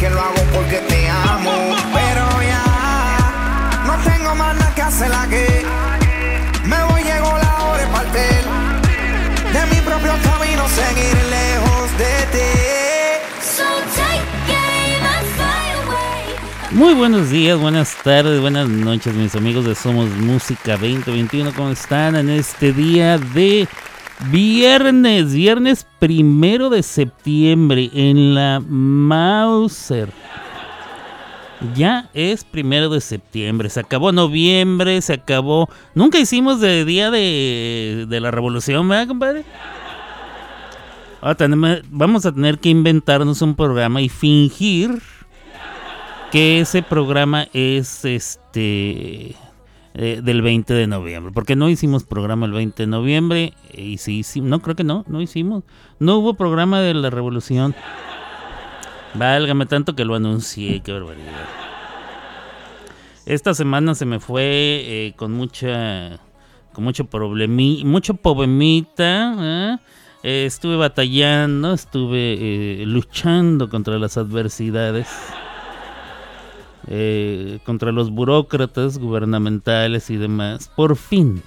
que lo hago porque te amo. Pero ya no tengo más nada que hacer que me voy, llegó la hora de partir. De mi propio camino, seguir lejos de ti. So take game and fly away. Muy buenos días, buenas tardes, buenas noches, mis amigos de Somos Música 2021. ¿Cómo están en este día de Viernes, viernes primero de septiembre en la Mauser. Ya es primero de septiembre, se acabó noviembre, se acabó. Nunca hicimos de día de, de la revolución, ¿verdad, compadre? Vamos a tener que inventarnos un programa y fingir que ese programa es este eh, del 20 de noviembre. Porque no hicimos programa el 20 de noviembre. Y sí, sí, no, creo que no, no hicimos. No hubo programa de la revolución. Válgame tanto que lo anuncié, qué barbaridad. Esta semana se me fue eh, con mucha. con mucho problemita, mucho problemita. ¿eh? estuve batallando, estuve luchando contra las adversidades. Eh, contra los burócratas gubernamentales y demás. Por fin,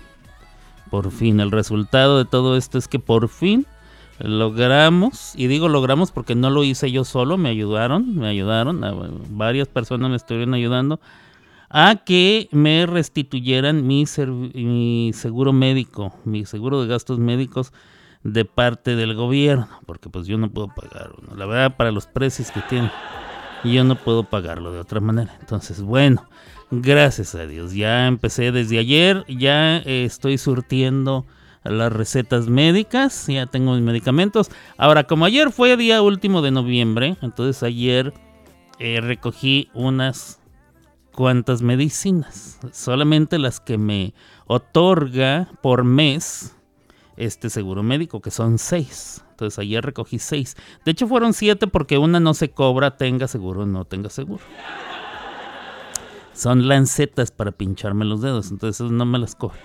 por fin, el resultado de todo esto es que por fin logramos, y digo logramos porque no lo hice yo solo, me ayudaron, me ayudaron, varias personas me estuvieron ayudando a que me restituyeran mi, mi seguro médico, mi seguro de gastos médicos de parte del gobierno, porque pues yo no puedo pagar, la verdad para los precios que tiene y yo no puedo pagarlo de otra manera. Entonces, bueno, gracias a Dios. Ya empecé desde ayer, ya eh, estoy surtiendo las recetas médicas, ya tengo mis medicamentos. Ahora, como ayer fue día último de noviembre, entonces ayer eh, recogí unas cuantas medicinas, solamente las que me otorga por mes este seguro médico, que son seis. Entonces ayer recogí seis. De hecho fueron siete porque una no se cobra, tenga seguro o no tenga seguro. Son lancetas para pincharme los dedos, entonces no me las cobro.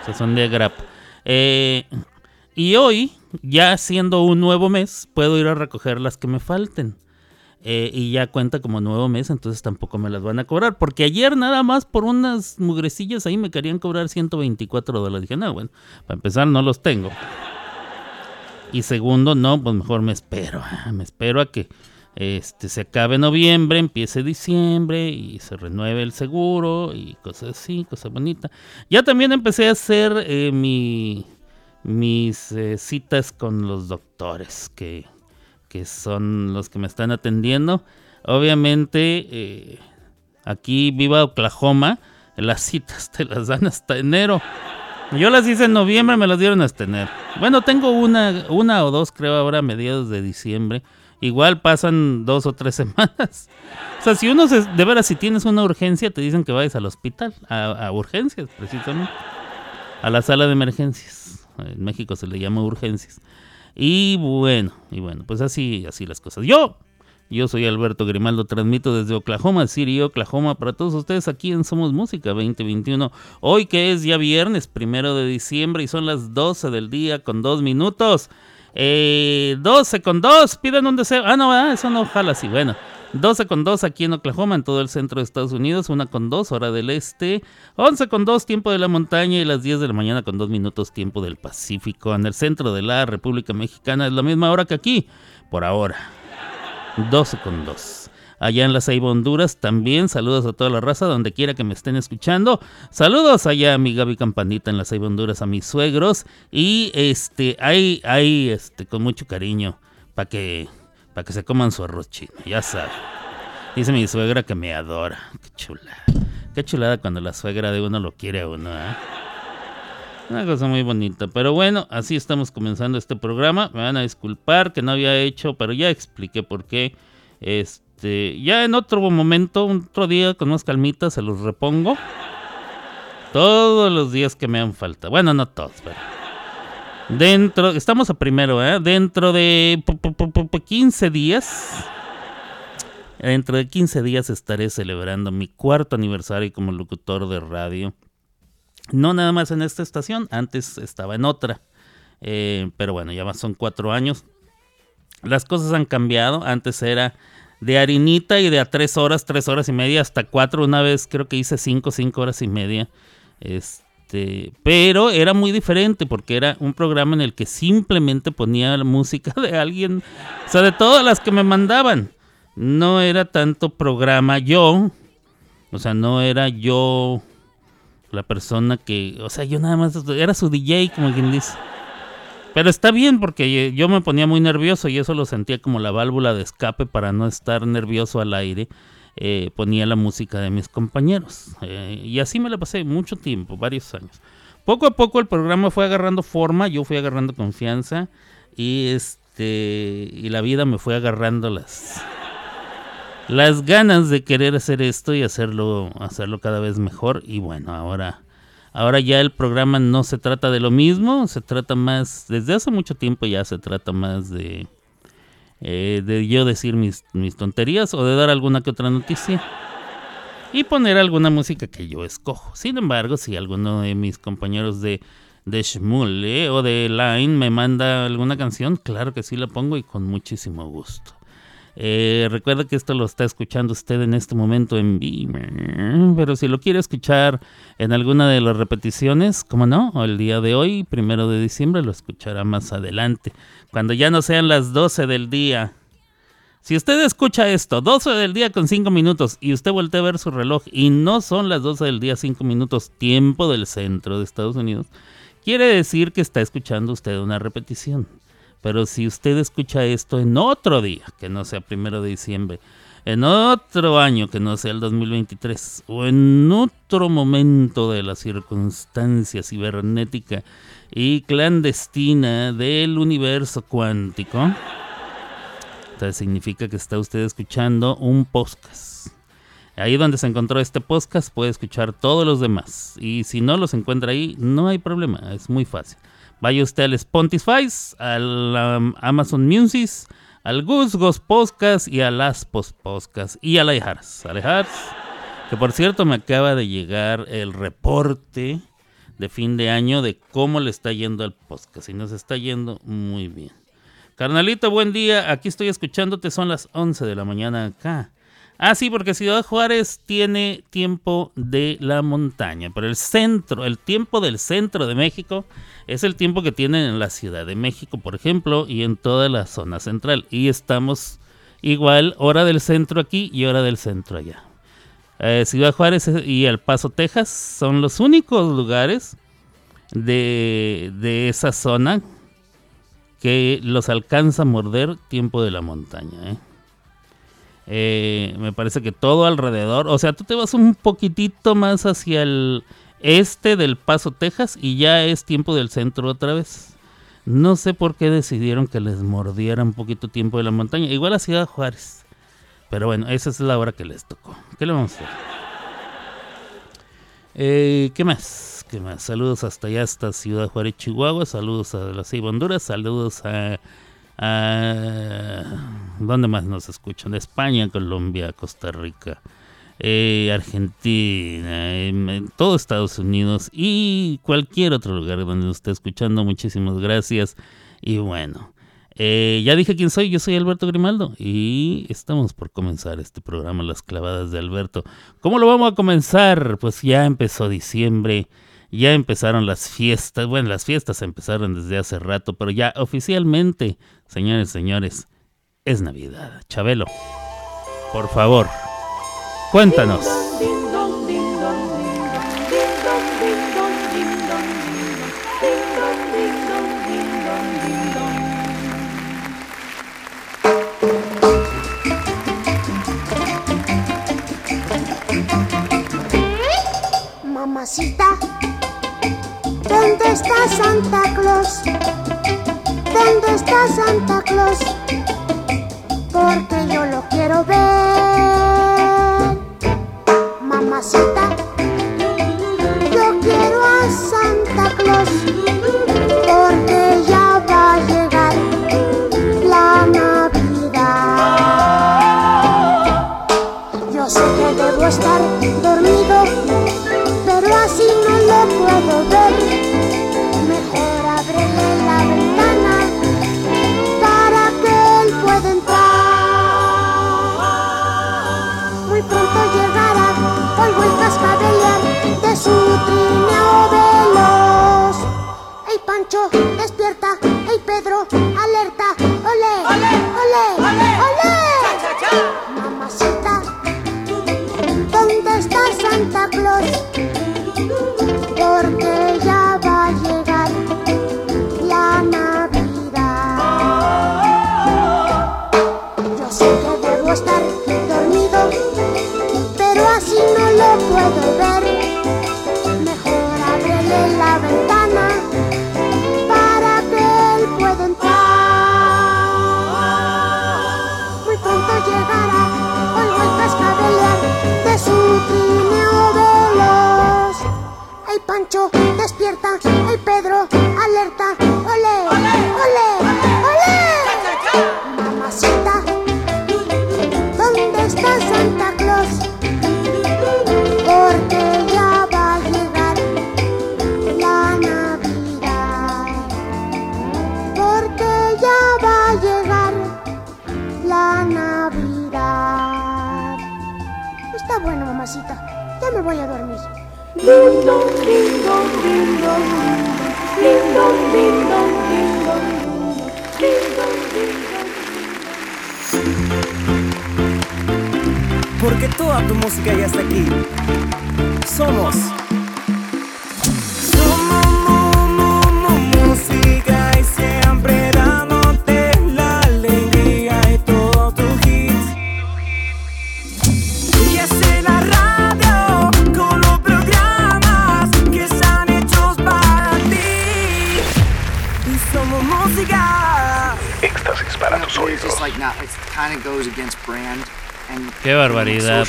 O sea, son de agrapa. Eh, y hoy, ya siendo un nuevo mes, puedo ir a recoger las que me falten. Eh, y ya cuenta como nuevo mes, entonces tampoco me las van a cobrar. Porque ayer nada más por unas mugrecillas ahí me querían cobrar 124 dólares. Dije, no, bueno, para empezar no los tengo. Y segundo, no, pues mejor me espero. Ah, me espero a que este, se acabe noviembre, empiece diciembre y se renueve el seguro y cosas así, cosas bonitas. Ya también empecé a hacer eh, mi, mis eh, citas con los doctores que que son los que me están atendiendo. Obviamente, eh, aquí viva Oklahoma, las citas te las dan hasta enero. Yo las hice en noviembre, me las dieron hasta enero. Bueno, tengo una, una o dos, creo, ahora a mediados de diciembre. Igual pasan dos o tres semanas. O sea, si uno se, de veras, si tienes una urgencia, te dicen que vayas al hospital, a, a urgencias, precisamente. A la sala de emergencias. En México se le llama urgencias. Y bueno, y bueno, pues así, así las cosas. Yo, yo soy Alberto Grimaldo, transmito desde Oklahoma City, Oklahoma, para todos ustedes aquí en Somos Música 2021. Hoy que es ya viernes, primero de diciembre, y son las 12 del día con dos minutos. Eh, 12 con 2, piden un deseo. Ah, no, eso no jala así. Bueno, 12 con 2 aquí en Oklahoma, en todo el centro de Estados Unidos, 1 con 2 hora del este, 11 con 2 tiempo de la montaña y las 10 de la mañana con 2 minutos tiempo del Pacífico. En el centro de la República Mexicana es la misma hora que aquí, por ahora. 12 con 2 allá en la Ceiba, Honduras. También saludos a toda la raza, donde quiera que me estén escuchando. Saludos allá a mi Gaby Campanita en la Ceiba, Honduras, a mis suegros. Y este, ahí, ahí, este, con mucho cariño, para que para que se coman su arroz chino, ya sabe. Dice mi suegra que me adora. Qué chulada. Qué chulada cuando la suegra de uno lo quiere a uno, ¿eh? Una cosa muy bonita. Pero bueno, así estamos comenzando este programa. Me van a disculpar que no había hecho, pero ya expliqué por qué. Este, ya en otro momento, otro día con más calmita, se los repongo. Todos los días que me han falta. Bueno, no todos, pero. Dentro, estamos a primero, ¿eh? Dentro de 15 días. Dentro de 15 días estaré celebrando mi cuarto aniversario como locutor de radio. No nada más en esta estación, antes estaba en otra. Eh, pero bueno, ya son cuatro años. Las cosas han cambiado. Antes era de harinita y de a tres horas, tres horas y media, hasta cuatro. Una vez creo que hice cinco, cinco horas y media. Este, pero era muy diferente porque era un programa en el que simplemente ponía la música de alguien, o sea, de todas las que me mandaban. No era tanto programa yo, o sea, no era yo la persona que, o sea, yo nada más era su DJ, como quien dice. Pero está bien porque yo me ponía muy nervioso y eso lo sentía como la válvula de escape para no estar nervioso al aire. Eh, ponía la música de mis compañeros. Eh, y así me la pasé mucho tiempo, varios años. Poco a poco el programa fue agarrando forma, yo fui agarrando confianza y este y la vida me fue agarrando las las ganas de querer hacer esto y hacerlo hacerlo cada vez mejor y bueno, ahora Ahora ya el programa no se trata de lo mismo, se trata más, desde hace mucho tiempo ya se trata más de, eh, de yo decir mis, mis tonterías o de dar alguna que otra noticia y poner alguna música que yo escojo. Sin embargo, si alguno de mis compañeros de, de Shmule o de Line me manda alguna canción, claro que sí la pongo y con muchísimo gusto. Eh, recuerda que esto lo está escuchando usted en este momento en vivo, pero si lo quiere escuchar en alguna de las repeticiones, como no, el día de hoy, primero de diciembre, lo escuchará más adelante, cuando ya no sean las 12 del día. Si usted escucha esto, 12 del día con 5 minutos, y usted voltea a ver su reloj y no son las 12 del día 5 minutos, tiempo del centro de Estados Unidos, quiere decir que está escuchando usted una repetición. Pero si usted escucha esto en otro día, que no sea primero de diciembre, en otro año que no sea el 2023, o en otro momento de la circunstancia cibernética y clandestina del universo cuántico, entonces significa que está usted escuchando un podcast. Ahí donde se encontró este podcast puede escuchar todos los demás. Y si no los encuentra ahí, no hay problema, es muy fácil. Vaya usted al Spotify, al um, Amazon Music, al Gus Ghost Podcast y a las Post Podcast y a la Alejaras. que por cierto me acaba de llegar el reporte de fin de año de cómo le está yendo al podcast y nos está yendo muy bien. Carnalito, buen día. Aquí estoy escuchándote. Son las 11 de la mañana acá. Ah, sí, porque Ciudad Juárez tiene tiempo de la montaña, pero el centro, el tiempo del centro de México es el tiempo que tienen en la Ciudad de México, por ejemplo, y en toda la zona central. Y estamos igual, hora del centro aquí y hora del centro allá. Eh, Ciudad Juárez y El Paso, Texas son los únicos lugares de, de esa zona que los alcanza a morder tiempo de la montaña. ¿eh? Eh, me parece que todo alrededor, o sea, tú te vas un poquitito más hacia el este del Paso, Texas, y ya es tiempo del centro otra vez. No sé por qué decidieron que les mordiera un poquito tiempo de la montaña, igual a Ciudad Juárez. Pero bueno, esa es la hora que les tocó. ¿Qué le vamos a hacer? Eh, ¿Qué más? ¿Qué más? Saludos hasta allá, hasta Ciudad Juárez, Chihuahua. Saludos a la Ceiba, Honduras. Saludos a Ah, ¿Dónde más nos escuchan? España, Colombia, Costa Rica, eh, Argentina, en, todo Estados Unidos y cualquier otro lugar donde nos esté escuchando. Muchísimas gracias. Y bueno, eh, ya dije quién soy. Yo soy Alberto Grimaldo y estamos por comenzar este programa Las Clavadas de Alberto. ¿Cómo lo vamos a comenzar? Pues ya empezó diciembre ya empezaron las fiestas. Bueno, las fiestas empezaron desde hace rato, pero ya oficialmente, señores, señores, es Navidad. Chabelo, por favor, cuéntanos. Mamacita ¿Dónde está Santa Claus? ¿Dónde está Santa Claus? Porque yo lo quiero ver. Mamacita, yo quiero a Santa Claus.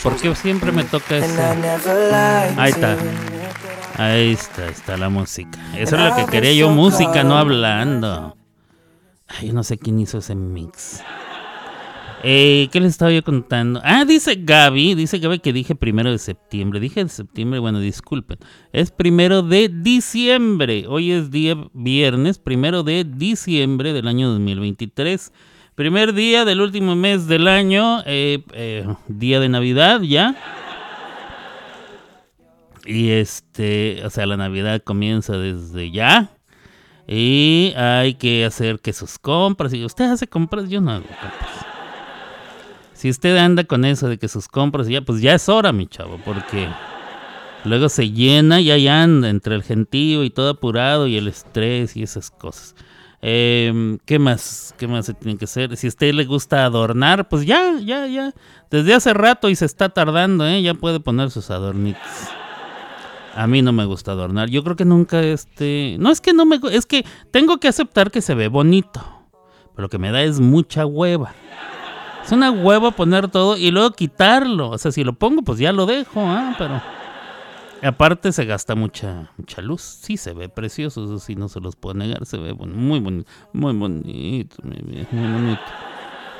¿Por qué siempre me toca eso? Ahí está. Ahí está, está la música. Eso es lo que quería yo, música, no hablando. Ay, yo no sé quién hizo ese mix. Eh, ¿Qué les estaba yo contando? Ah, dice Gaby, dice Gaby que dije primero de septiembre. Dije de septiembre, bueno, disculpen. Es primero de diciembre. Hoy es día viernes, primero de diciembre del año 2023. Primer día del último mes del año, eh, eh, día de Navidad ya. Y este, o sea, la Navidad comienza desde ya. Y hay que hacer que sus compras. Y usted hace compras, yo no hago compras. Si usted anda con eso de que sus compras, ya, pues ya es hora, mi chavo, porque luego se llena y ahí anda entre el gentío y todo apurado y el estrés y esas cosas. Em, ¿Qué más? ¿Qué más se tiene que hacer? Si a usted le gusta adornar, pues ya, ya, ya. Desde hace rato y se está tardando, ¿eh? Ya puede poner sus adornitos. A mí no me gusta adornar. Yo creo que nunca este... No es que no me... Es que tengo que aceptar que se ve bonito. Pero lo que me da es mucha hueva. Es una hueva poner todo y luego quitarlo. O sea, si lo pongo, pues ya lo dejo, ¿ah? Pero... Aparte se gasta mucha mucha luz. Sí, se ve precioso. Eso sí, no se los puedo negar. Se ve muy bonito. Muy bonito. Muy bonito.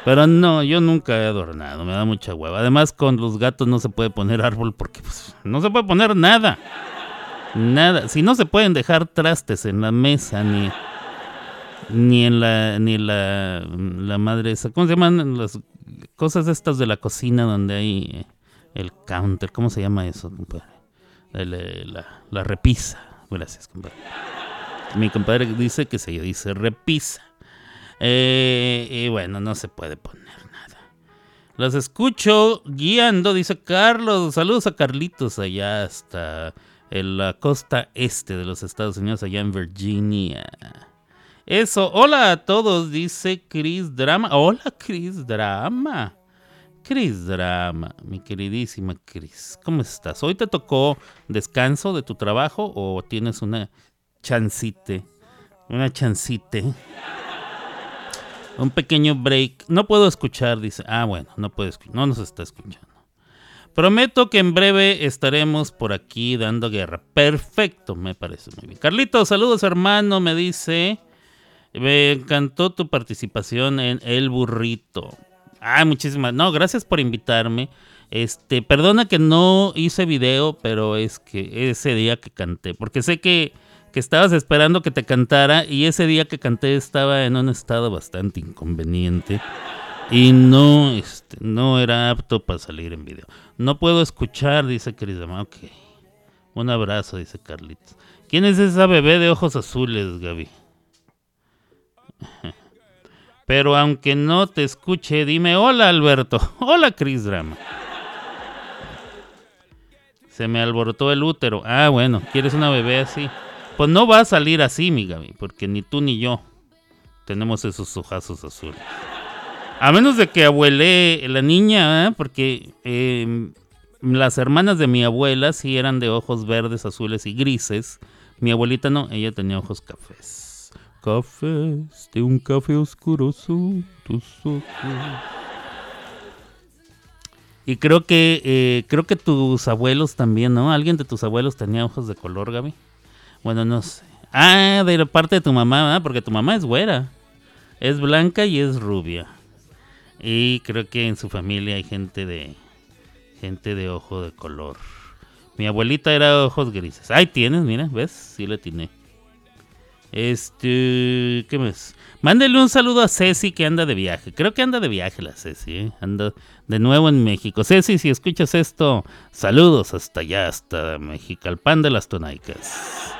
Pero no, yo nunca he adornado. Me da mucha hueva. Además, con los gatos no se puede poner árbol porque pues, no se puede poner nada. Nada. Si no se pueden dejar trastes en la mesa ni ni en la ni la, la madre esa. ¿Cómo se llaman las cosas estas de la cocina donde hay eh, el counter? ¿Cómo se llama eso, compadre? El, eh, la, la repisa. Gracias, compadre. Mi compadre dice que se dice repisa. Eh, y bueno, no se puede poner nada. Los escucho guiando, dice Carlos. Saludos a Carlitos allá hasta en la costa este de los Estados Unidos, allá en Virginia. Eso, hola a todos, dice Chris Drama. Hola, Chris Drama. Chris Drama, mi queridísima Chris. ¿Cómo estás? ¿Hoy te tocó descanso de tu trabajo o tienes una chancite? Una chancite. Un pequeño break. No puedo escuchar, dice. Ah, bueno, no puedo escuchar. No nos está escuchando. Prometo que en breve estaremos por aquí dando guerra. Perfecto, me parece muy bien. Carlitos, saludos hermano, me dice. Me encantó tu participación en El Burrito. Ah, muchísimas. No, gracias por invitarme. Este, perdona que no hice video, pero es que ese día que canté, porque sé que, que estabas esperando que te cantara y ese día que canté estaba en un estado bastante inconveniente y no, este, no era apto para salir en video. No puedo escuchar, dice Cris. Ok. Un abrazo, dice Carlitos. ¿Quién es esa bebé de ojos azules, Gaby? Pero aunque no te escuche, dime hola Alberto. Hola Chris Drama. Se me alborotó el útero. Ah, bueno, ¿quieres una bebé así? Pues no va a salir así, mi Gaby, porque ni tú ni yo tenemos esos ojazos azules. A menos de que abuele la niña, ¿eh? porque eh, las hermanas de mi abuela sí eran de ojos verdes, azules y grises. Mi abuelita no, ella tenía ojos cafés. Cafés de un café oscuro son tus ojos. Y creo que eh, creo que tus abuelos también, ¿no? Alguien de tus abuelos tenía ojos de color, Gaby. Bueno, no sé. Ah, de la parte de tu mamá, porque tu mamá es güera. Es blanca y es rubia. Y creo que en su familia hay gente de gente de ojo de color. Mi abuelita era ojos grises. Ahí tienes, mira, ¿ves? Sí le tiene. Este, ¿qué más? Mándele un saludo a Ceci que anda de viaje. Creo que anda de viaje la Ceci, ¿eh? Anda de nuevo en México. Ceci, si escuchas esto, saludos hasta allá, hasta México, al pan de las tonaicas.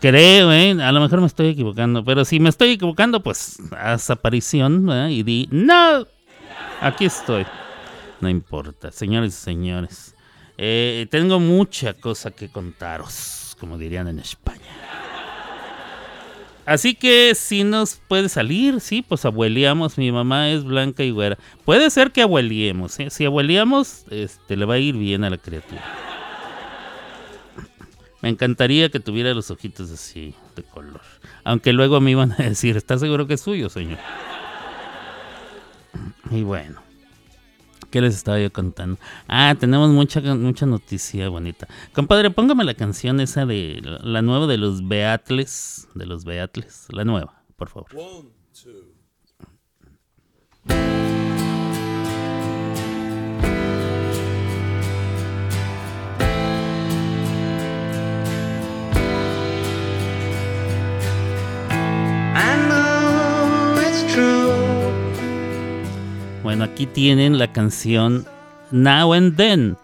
Creo, ¿eh? A lo mejor me estoy equivocando, pero si me estoy equivocando, pues haz aparición ¿eh? y di, no, aquí estoy. No importa, señores y señores. Eh, tengo mucha cosa que contaros, como dirían en España. Así que si nos puede salir, sí, pues abueleamos. Mi mamá es blanca y güera. Puede ser que abueliemos. ¿eh? Si abueleamos, este, le va a ir bien a la criatura. Me encantaría que tuviera los ojitos así, de color. Aunque luego me iban a decir, ¿está seguro que es suyo, señor? Y bueno. ¿Qué les estaba yo contando? Ah, tenemos mucha, mucha noticia bonita. Compadre, póngame la canción esa de la nueva de los Beatles. De los Beatles. La nueva, por favor. Bueno, aquí tienen la canción Now and Then,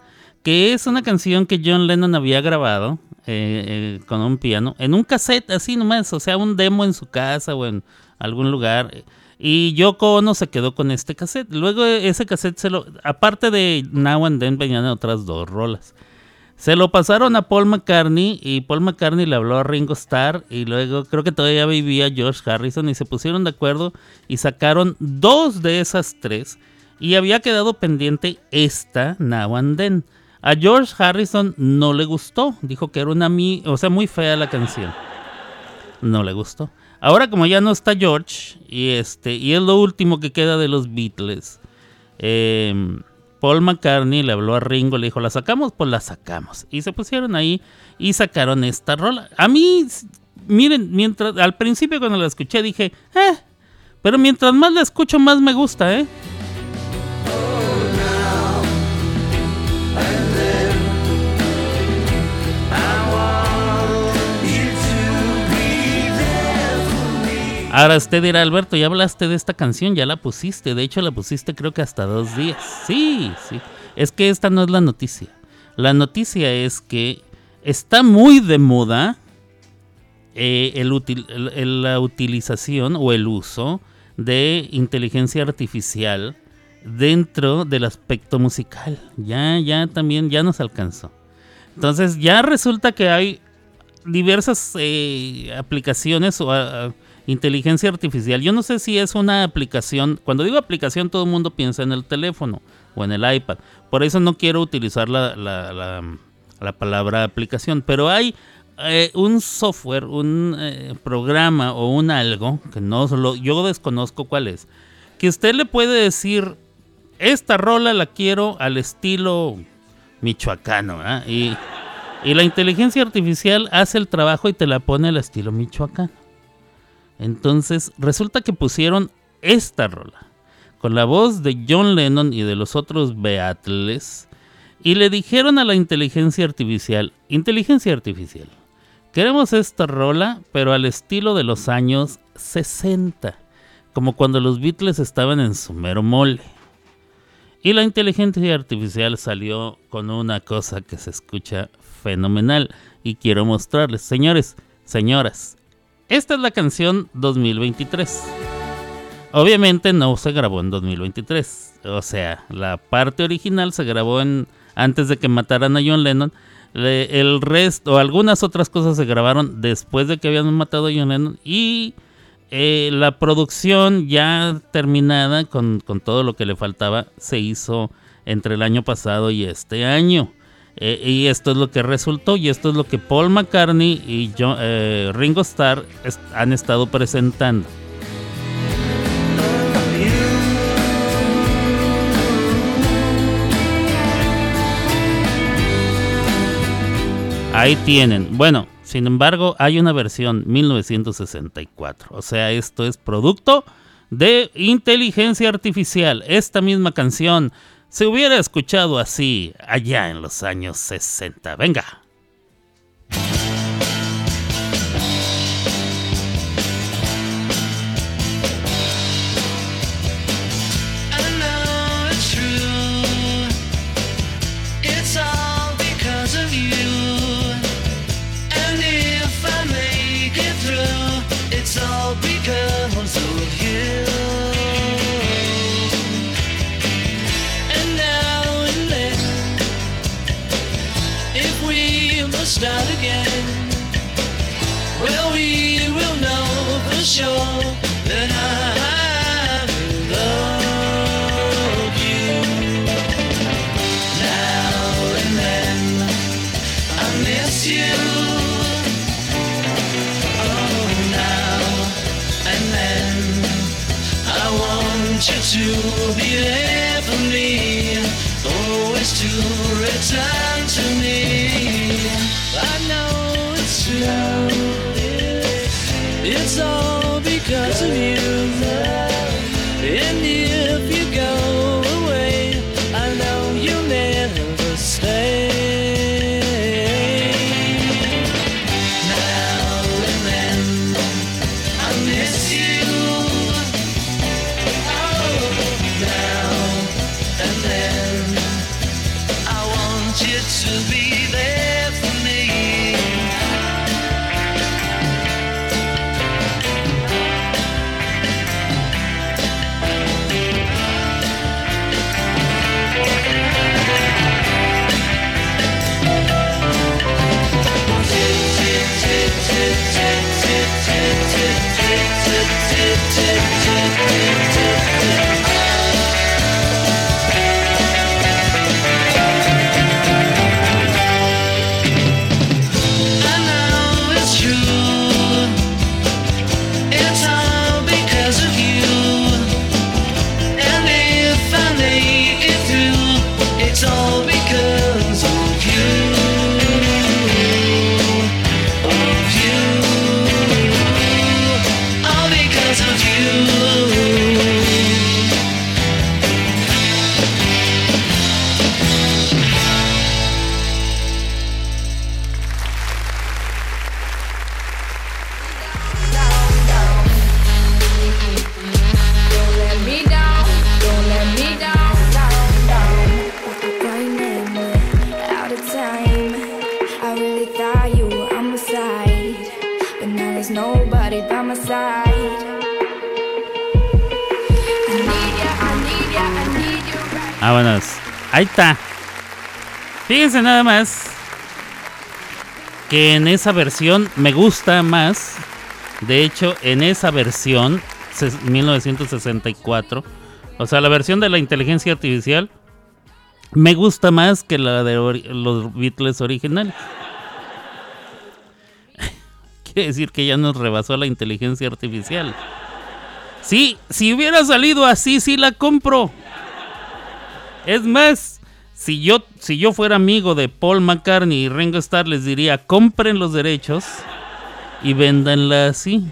que es una canción que John Lennon había grabado eh, eh, con un piano, en un cassette así nomás, o sea, un demo en su casa o en algún lugar. Y Yoko Ono se quedó con este cassette. Luego ese cassette se lo, aparte de Now and Then venían otras dos rolas. Se lo pasaron a Paul McCartney y Paul McCartney le habló a Ringo Starr y luego creo que todavía vivía George Harrison y se pusieron de acuerdo y sacaron dos de esas tres y había quedado pendiente esta Now and Then. A George Harrison no le gustó, dijo que era una mi, o sea, muy fea la canción. No le gustó. Ahora como ya no está George y este y es lo último que queda de los Beatles. Eh, Paul McCartney le habló a Ringo, le dijo, ¿la sacamos? Pues la sacamos. Y se pusieron ahí y sacaron esta rola. A mí, miren, mientras al principio cuando la escuché dije, eh, pero mientras más la escucho más me gusta, ¿eh? Ahora usted dirá, Alberto, ya hablaste de esta canción, ya la pusiste. De hecho, la pusiste creo que hasta dos días. Sí, sí. Es que esta no es la noticia. La noticia es que está muy de moda eh, la utilización o el uso de inteligencia artificial dentro del aspecto musical. Ya, ya también, ya nos alcanzó. Entonces ya resulta que hay diversas eh, aplicaciones o ah, inteligencia artificial. Yo no sé si es una aplicación. Cuando digo aplicación, todo el mundo piensa en el teléfono o en el iPad. Por eso no quiero utilizar la, la- la- la palabra aplicación. Pero hay eh, un software, un eh, programa o un algo que no solo yo desconozco cuál es. Que usted le puede decir esta rola la quiero al estilo michoacano, ¿verdad? Y, y la inteligencia artificial hace el trabajo y te la pone al estilo michoacano. Entonces, resulta que pusieron esta rola con la voz de John Lennon y de los otros Beatles y le dijeron a la inteligencia artificial, inteligencia artificial, queremos esta rola, pero al estilo de los años 60, como cuando los Beatles estaban en su mero mole. Y la inteligencia artificial salió con una cosa que se escucha fenomenal y quiero mostrarles. Señores, señoras, esta es la canción 2023. Obviamente no se grabó en 2023. O sea, la parte original se grabó en antes de que mataran a John Lennon. Le- el resto, o algunas otras cosas se grabaron después de que habían matado a John Lennon. Y eh, la producción ya terminada con, con todo lo que le faltaba se hizo entre el año pasado y este año. Eh, y esto es lo que resultó y esto es lo que Paul McCartney y eh, Ringo Starr han estado presentando. Ahí tienen. Bueno, Sin embargo, hay una versión 1964. O sea, esto es producto de inteligencia artificial. Esta misma canción se hubiera escuchado así allá en los años 60. Venga. That I love you. Now and then, I miss you. Oh, now and then, I want you to be there for me, always to return to me. I know it's. It's all Nada más que en esa versión me gusta más. De hecho, en esa versión, ses- 1964, o sea, la versión de la inteligencia artificial, me gusta más que la de los Beatles originales. Quiere decir que ya nos rebasó la inteligencia artificial. Sí, si hubiera salido así, sí la compro. Es más, si yo, si yo fuera amigo de Paul McCartney y Ringo Starr, les diría, compren los derechos y véndanla así.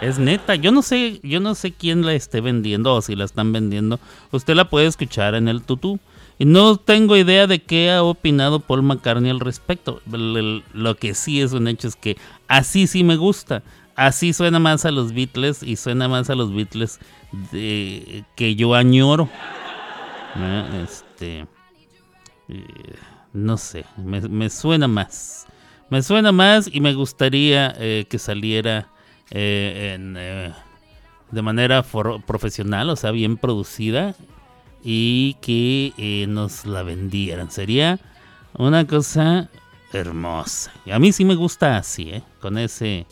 Es neta, yo no sé, yo no sé quién la esté vendiendo o si la están vendiendo. Usted la puede escuchar en el tutú. Y no tengo idea de qué ha opinado Paul McCartney al respecto. Lo que sí es un hecho es que así sí me gusta. Así suena más a los Beatles y suena más a los Beatles de, que yo añoro. ¿no? Este, eh, no sé, me, suena más. Me suena más y me gustaría eh, que saliera eh, de manera profesional, o sea, bien producida y que nos la vendieran. Sería una cosa hermosa. A mí sí me gusta así. Con ese,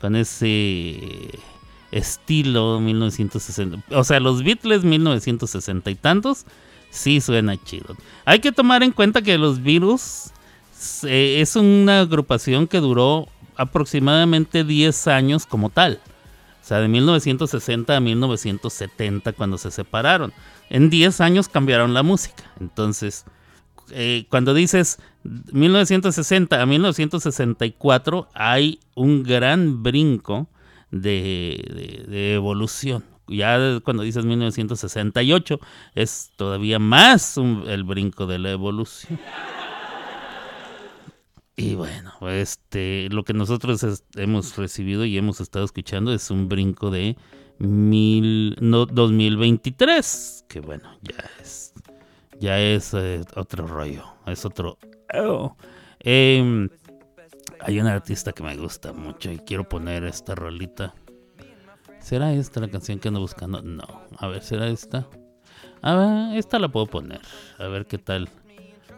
con ese estilo 1960. O sea, los Beatles 1960 y tantos sí suena chido. Hay que tomar en cuenta que los Virus eh, es una agrupación que duró aproximadamente 10 años como tal. O sea, de 1960 a 1970 cuando se separaron. En 10 años cambiaron la música. Entonces, eh, cuando dices 1960 a 1964 hay un gran brinco de, evolución. Ya cuando dices 1968 es todavía más el brinco de la evolución. Y bueno, este, lo que nosotros hemos recibido y hemos estado escuchando es un brinco de mil, no, 2023, que bueno, ya es, ya es eh, otro rollo, es otro... oh. Em, hay un artista que me gusta mucho y quiero poner esta rolita. ¿Será esta la canción que ando buscando? No. A ver, ¿será esta? Esta la puedo poner. A ver qué tal.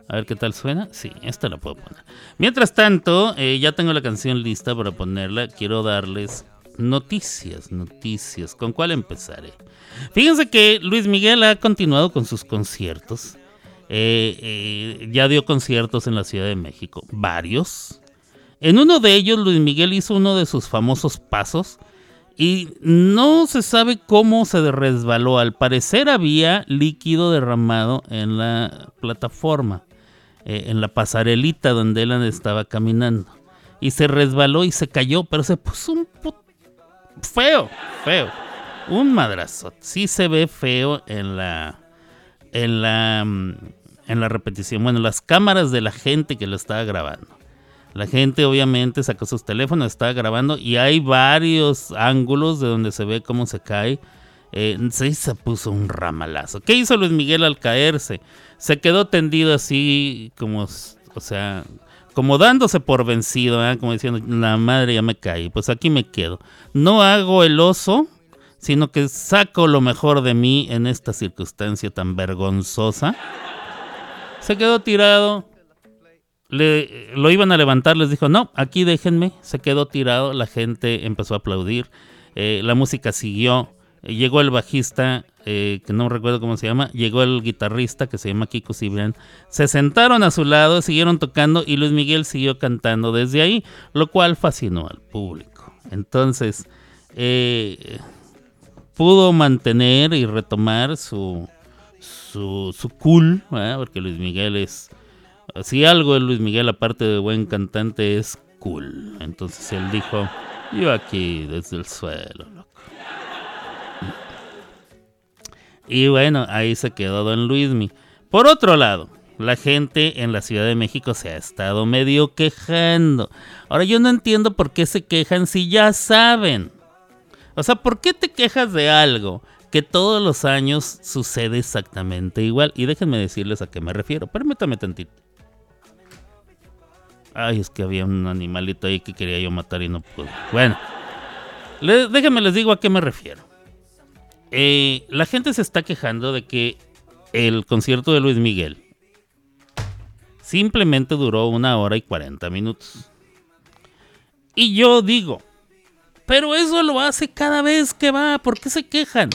A ver qué tal suena. Sí, esta la puedo poner. Mientras tanto, eh, ya tengo la canción lista para ponerla. Quiero darles noticias, noticias. ¿Con cuál empezaré? Fíjense que Luis Miguel ha continuado con sus conciertos. Eh, eh, ya dio conciertos en la Ciudad de México, varios. En uno de ellos, Luis Miguel hizo uno de sus famosos pasos y no se sabe cómo se resbaló. Al parecer había líquido derramado en la plataforma, eh, en la pasarelita donde él estaba caminando. Y se resbaló y se cayó, pero se puso un pu- feo, feo. Un madrazo. Sí se ve feo en la en la mm, en la repetición. Bueno, las cámaras de la gente que lo estaba grabando. La gente obviamente sacó sus teléfonos, estaba grabando y hay varios ángulos de donde se ve cómo se cae. Eh, se puso un ramalazo. ¿Qué hizo Luis Miguel al caerse? Se quedó tendido así como, o sea, como dándose por vencido, ¿eh? como diciendo, la madre ya me caí, pues aquí me quedo. No hago el oso, sino que saco lo mejor de mí en esta circunstancia tan vergonzosa. Se quedó tirado, le, lo iban a levantar, les dijo, no, aquí déjenme, se quedó tirado, la gente empezó a aplaudir, eh, la música siguió, eh, llegó el bajista, eh, que no recuerdo cómo se llama, llegó el guitarrista, que se llama Kiko Cibrián, se sentaron a su lado, siguieron tocando y Luis Miguel siguió cantando desde ahí, lo cual fascinó al público. Entonces, eh, pudo mantener y retomar su, su, cool, porque Luis Miguel es, si algo es Luis Miguel, aparte de buen cantante, es cool. Entonces él dijo, yo aquí desde el suelo, loco. Y bueno, ahí se quedó Don Luismi. Por otro lado, la gente en la Ciudad de México se ha estado medio quejando. Ahora yo no entiendo por qué se quejan si ya saben. O sea, ¿por qué te quejas de algo que todos los años sucede exactamente igual? Y déjenme decirles a qué me refiero. Permítame tantito. Ay, es que había un animalito ahí que quería yo matar y no pude. Bueno, déjenme les digo a qué me refiero. Eh, la gente se está quejando de que el concierto de Luis Miguel simplemente duró una hora y 40 minutos. Y yo digo, pero eso lo hace cada vez que va, ¿por qué se quejan?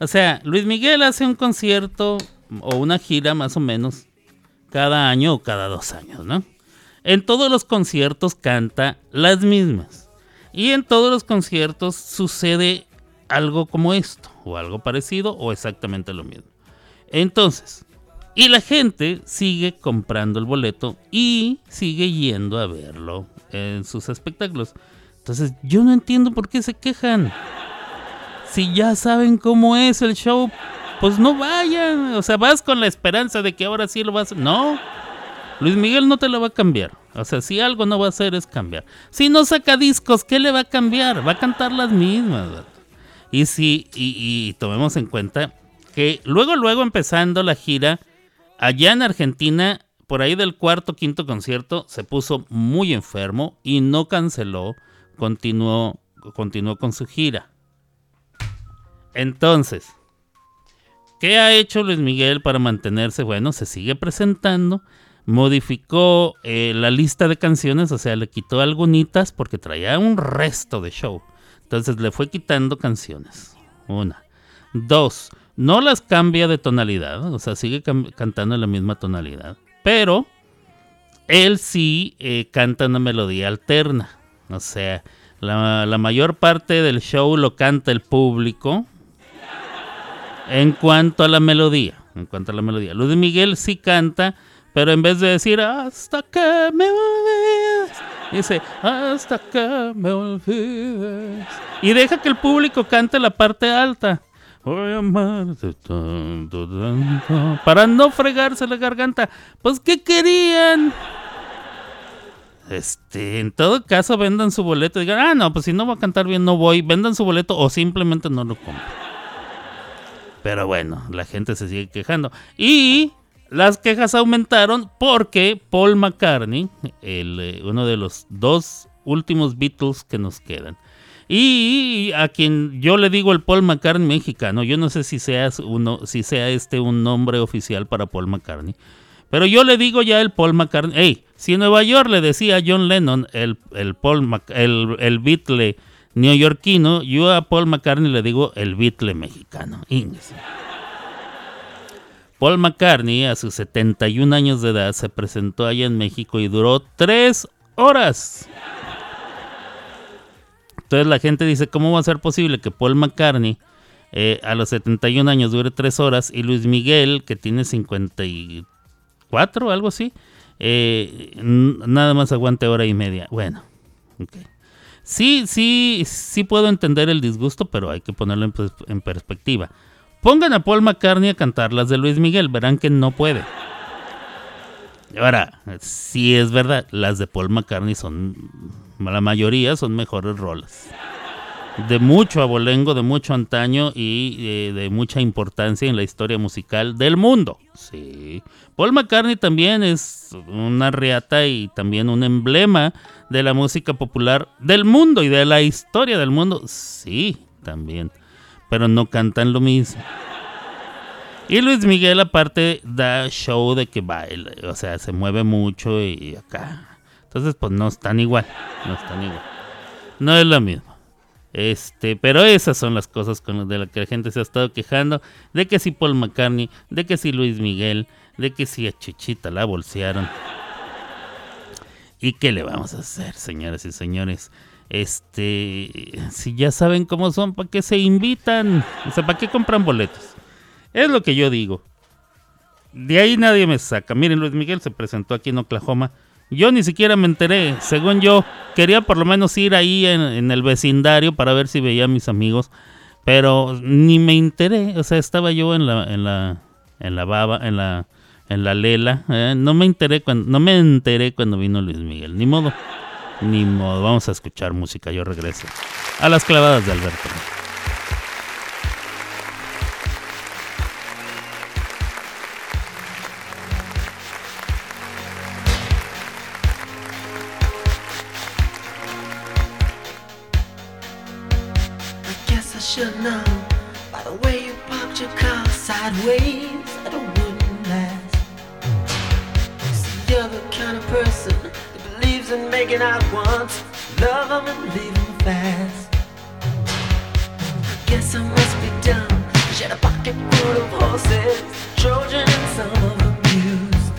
O sea, Luis Miguel hace un concierto o una gira más o menos cada año o cada dos años, ¿no? En todos los conciertos canta las mismas. Y en todos los conciertos sucede algo como esto, o algo parecido, o exactamente lo mismo. Entonces, y la gente sigue comprando el boleto y sigue yendo a verlo en sus espectáculos. Entonces, yo no entiendo por qué se quejan. Si ya saben cómo es el show, pues no vayan. O sea, vas con la esperanza de que ahora sí lo vas. No. Luis Miguel no te lo va a cambiar. O sea, si algo no va a hacer es cambiar. Si no saca discos, ¿qué le va a cambiar? Va a cantar las mismas. Y si, y, y tomemos en cuenta que luego, luego empezando la gira, allá en Argentina, por ahí del cuarto, quinto concierto, se puso muy enfermo y no canceló, continuó, continuó con su gira. Entonces, ¿qué ha hecho Luis Miguel para mantenerse? Bueno, se sigue presentando, modificó eh, la lista de canciones, o sea, le quitó algunitas porque traía un resto de show. Entonces le fue quitando canciones. Una. Dos, no las cambia de tonalidad, o sea, sigue cantando en la misma tonalidad. Pero él sí eh, canta una melodía alterna. O sea, la, la mayor parte del show lo canta el público en cuanto a la melodía. En cuanto a la melodía. Luis Miguel sí canta, Pero en vez de decir hasta que me olvides, dice hasta que me olvides. Y deja que el público cante la parte alta. Voy a amarte tanto, tanto, para no fregarse la garganta. Pues, ¿qué querían? Este, en todo caso, vendan su boleto. Digan, ah, no, pues si no va a cantar bien, no voy. Vendan su boleto o simplemente no lo compren. Pero bueno, la gente se sigue quejando. Y las quejas aumentaron porque Paul McCartney, el, eh, uno de los dos últimos Beatles que nos quedan, y a quien yo le digo el Paul McCartney mexicano, yo no sé si sea, uno, si sea este un nombre oficial para Paul McCartney, pero yo le digo ya el Paul McCartney. Hey, si en Nueva York le decía John Lennon el, el, Paul Mac- el, el Beatle neoyorquino, yo a Paul McCartney le digo el Beatle mexicano. Ínguese. Paul McCartney, a sus 71 años de edad, se presentó allá en México y duró tres horas. Entonces la gente dice, ¿cómo va a ser posible que Paul McCartney eh, a los 71 años dure tres horas y Luis Miguel, que tiene 54 o algo así, eh, nada más aguante hora y media? Bueno. Sí, sí, sí puedo entender el disgusto, pero hay que ponerlo en, en perspectiva. Pongan a Paul McCartney a cantar las de Luis Miguel, verán que no puede. Ahora, sí es verdad, las de Paul McCartney son, la mayoría son mejores rolas. De mucho abolengo, de mucho antaño y eh, de mucha importancia en la historia musical del mundo. Sí. Paul McCartney también es una reata y también un emblema de la música popular del mundo y de la historia del mundo. Sí, también. Pero no cantan lo mismo. Y Luis Miguel aparte da show de que baila, o sea, se mueve mucho y acá. Entonces, pues no están igual, no están igual. No es lo mismo. Este, pero esas son las cosas con las de las que la gente se ha estado quejando, de que si Paul McCartney, de que si Luis Miguel, de que si a Chuchita la bolsearon. ¿Y qué le vamos a hacer, señoras y señores? Este, si ya saben cómo son, ¿para qué se invitan? O sea, ¿para qué compran boletos? Es lo que yo digo. De ahí nadie me saca. Miren, Luis Miguel se presentó aquí en Oklahoma. Yo ni siquiera me enteré. Según yo, quería por lo menos ir ahí en, el vecindario para ver si veía a mis amigos. Pero ni me enteré. O sea, estaba yo en la, en la, en la baba, en la, en la lela. eh, No me enteré cuando, no me enteré cuando vino Luis Miguel. Ni modo. Ni modo. Vamos a escuchar música. Yo regreso. A las clavadas de Alberto. I guess I should know by the way you parked your car sideways in making out once, love 'em and leave 'em fast. Guess I must be dumb. She had a pocket full of horses, Trojan and some of them used.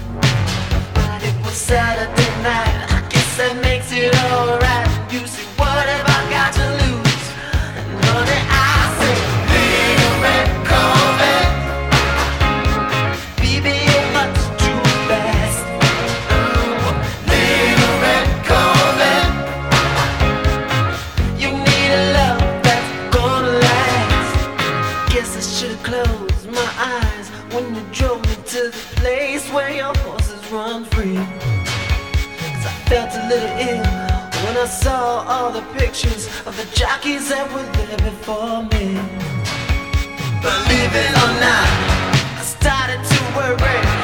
But it was Saturday night. I guess that makes it alright. Saw all the pictures of the jockeys that were there before me. Believe it or not, I started to worry.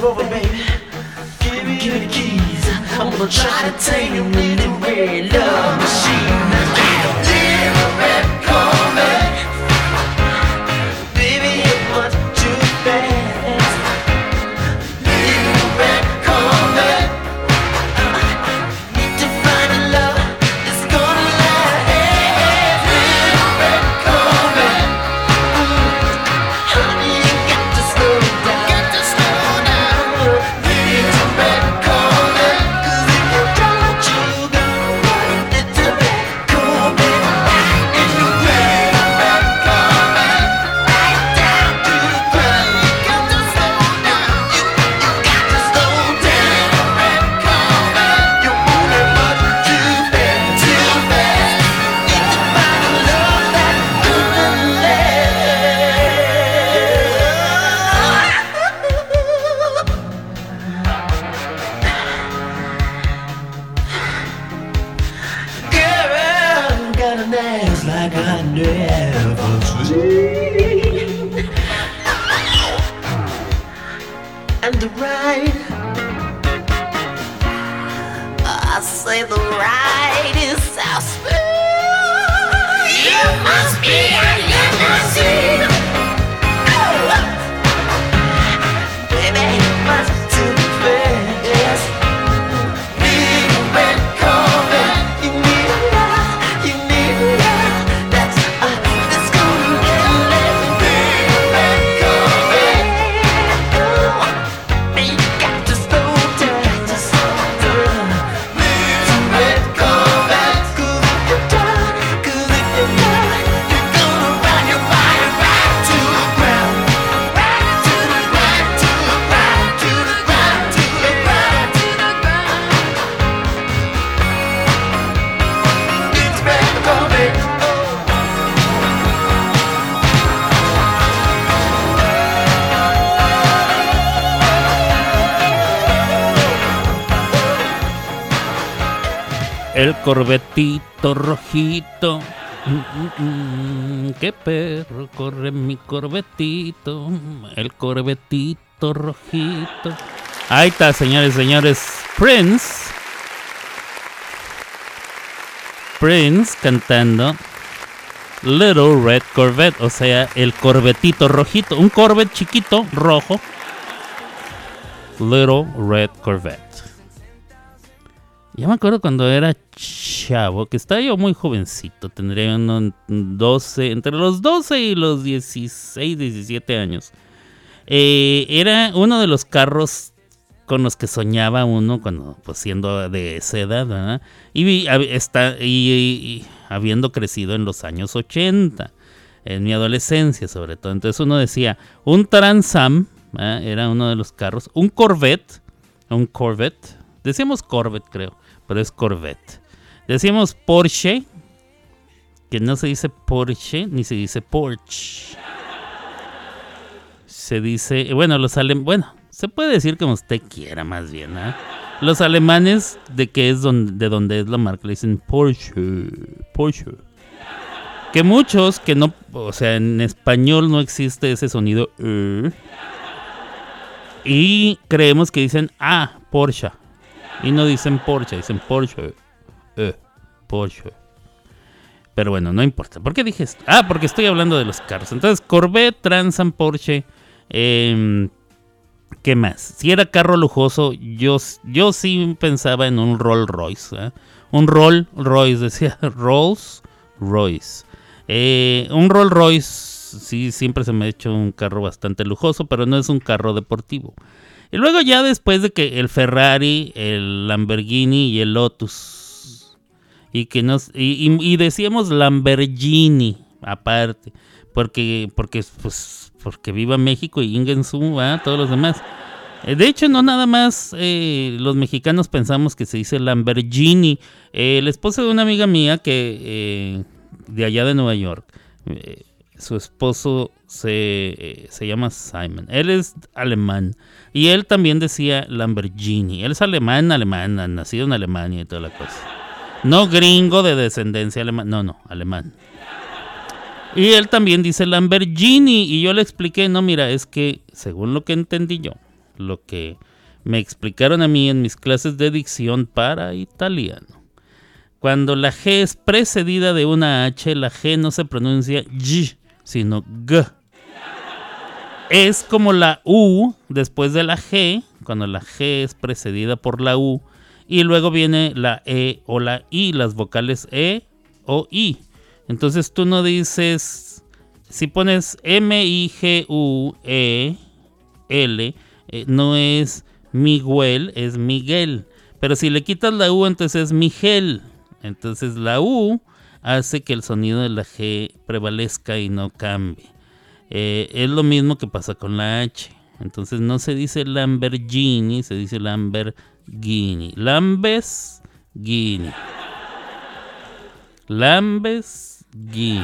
Move over, baby. Give me, the keys. I'm gonna try to tame you in the red love corvetito rojito. Mm, mm, mm, qué perro corre mi corvetito. El corvetito rojito. Ahí está, señores, señores. Prince. Prince cantando Little Red Corvette, o sea, el corvetito rojito, un Corvette chiquito, rojo. Little Red Corvette. Ya me acuerdo cuando era chavo, que estaba yo muy jovencito, tendría unos 12, entre los 12 y los 16, 17 años. Eh, era uno de los carros con los que soñaba uno cuando, pues siendo de esa edad, ¿verdad? Y, está, y, habiendo crecido en los años 80, en mi adolescencia sobre todo. Entonces uno decía, un Trans Am, ¿verdad? era uno de los carros, un Corvette, un Corvette, decíamos Corvette creo, pero es Corvette. Decíamos Porsche, que no se dice Porsche ni se dice Porsche. Se dice, bueno, los alemanes, bueno, se puede decir como usted quiera más bien, ¿ah? Los alemanes, de que es donde, de donde es la marca, le dicen Porsche, Porsche. Que muchos que no, o sea, en español no existe ese sonido. eh, y creemos que dicen, ah, Porsche. Y no dicen Porsche, dicen Porsche. Eh, Porsche. Pero bueno, no importa. ¿Por qué dije esto? Ah, porque estoy hablando de los carros. Entonces, Corvette, Transam, Porsche. em, ¿Qué más? Si era carro lujoso, yo, yo sí pensaba en un Rolls Royce. ¿eh? Un Rolls Royce, decía Rolls Royce. Eh, un Rolls Royce, sí, siempre se me ha hecho un carro bastante lujoso, pero no es un carro deportivo. Y luego ya después de que el Ferrari, el Lamborghini y el Lotus. Y que nos. Y, decíamos Lamborghini aparte. Porque. Porque pues. Porque viva México y Ingensu, ¿verdad? todos los demás. Eh, De hecho, no nada más eh, los mexicanos pensamos que se dice Lamborghini. Eh, el esposo de una amiga mía que eh, de allá de Nueva York, eh, su esposo se, eh, se llama Simon. Él es alemán y él también decía Lamborghini. Él es alemán, alemán, nacido en Alemania y toda la cosa. No gringo de descendencia alemana, no, no, alemán. Y él también dice Lamborghini. Y yo le expliqué, no, mira, es que según lo que entendí yo, lo que me explicaron a mí en mis clases de dicción para italiano. Cuando la G es precedida de una H, la G no se pronuncia G, sino G. Es como la U después de la G, cuando la G es precedida por la U, y luego viene la E o la I, las vocales E o I. Entonces tú no dices, si pones M, I, G, U, E, L, eh, no es Miguel, es Miguel. Pero si le quitas la U, entonces es Miguel. Entonces la U hace que el sonido de la G prevalezca y no cambie. Eh, es lo mismo que pasa con la H. Entonces no se dice Lamborghini, se dice Lamborghini. Lambesghini. Lambesghini.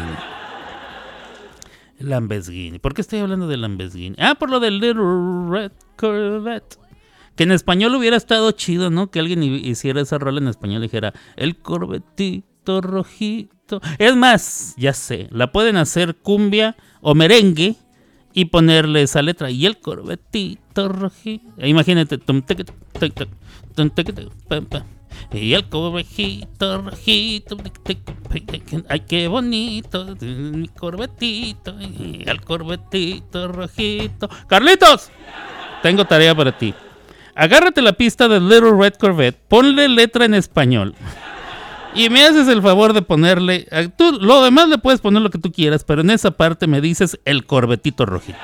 Lambesghini. ¿Por qué estoy hablando de Lambesghini? Ah, por lo del Little Red Corvette. Que en español hubiera estado chido, ¿no? Que alguien hi- hiciera esa rola en español y dijera, el corvetito rojito. Es más, ya sé, la pueden hacer cumbia o merengue y ponerle esa letra. Y el corvetito rojito. Imagínate. Y el corvetito rojito. Ay, qué bonito. Mi corvetito. Y el corvetito rojito. Carlitos. Tengo tarea para ti. Agárrate la pista de Little Red Corvette, ponle letra en español. Y me haces el favor de ponerle. a- Tú, lo demás le puedes poner lo que tú quieras, pero en esa parte me dices el corvetito rojito.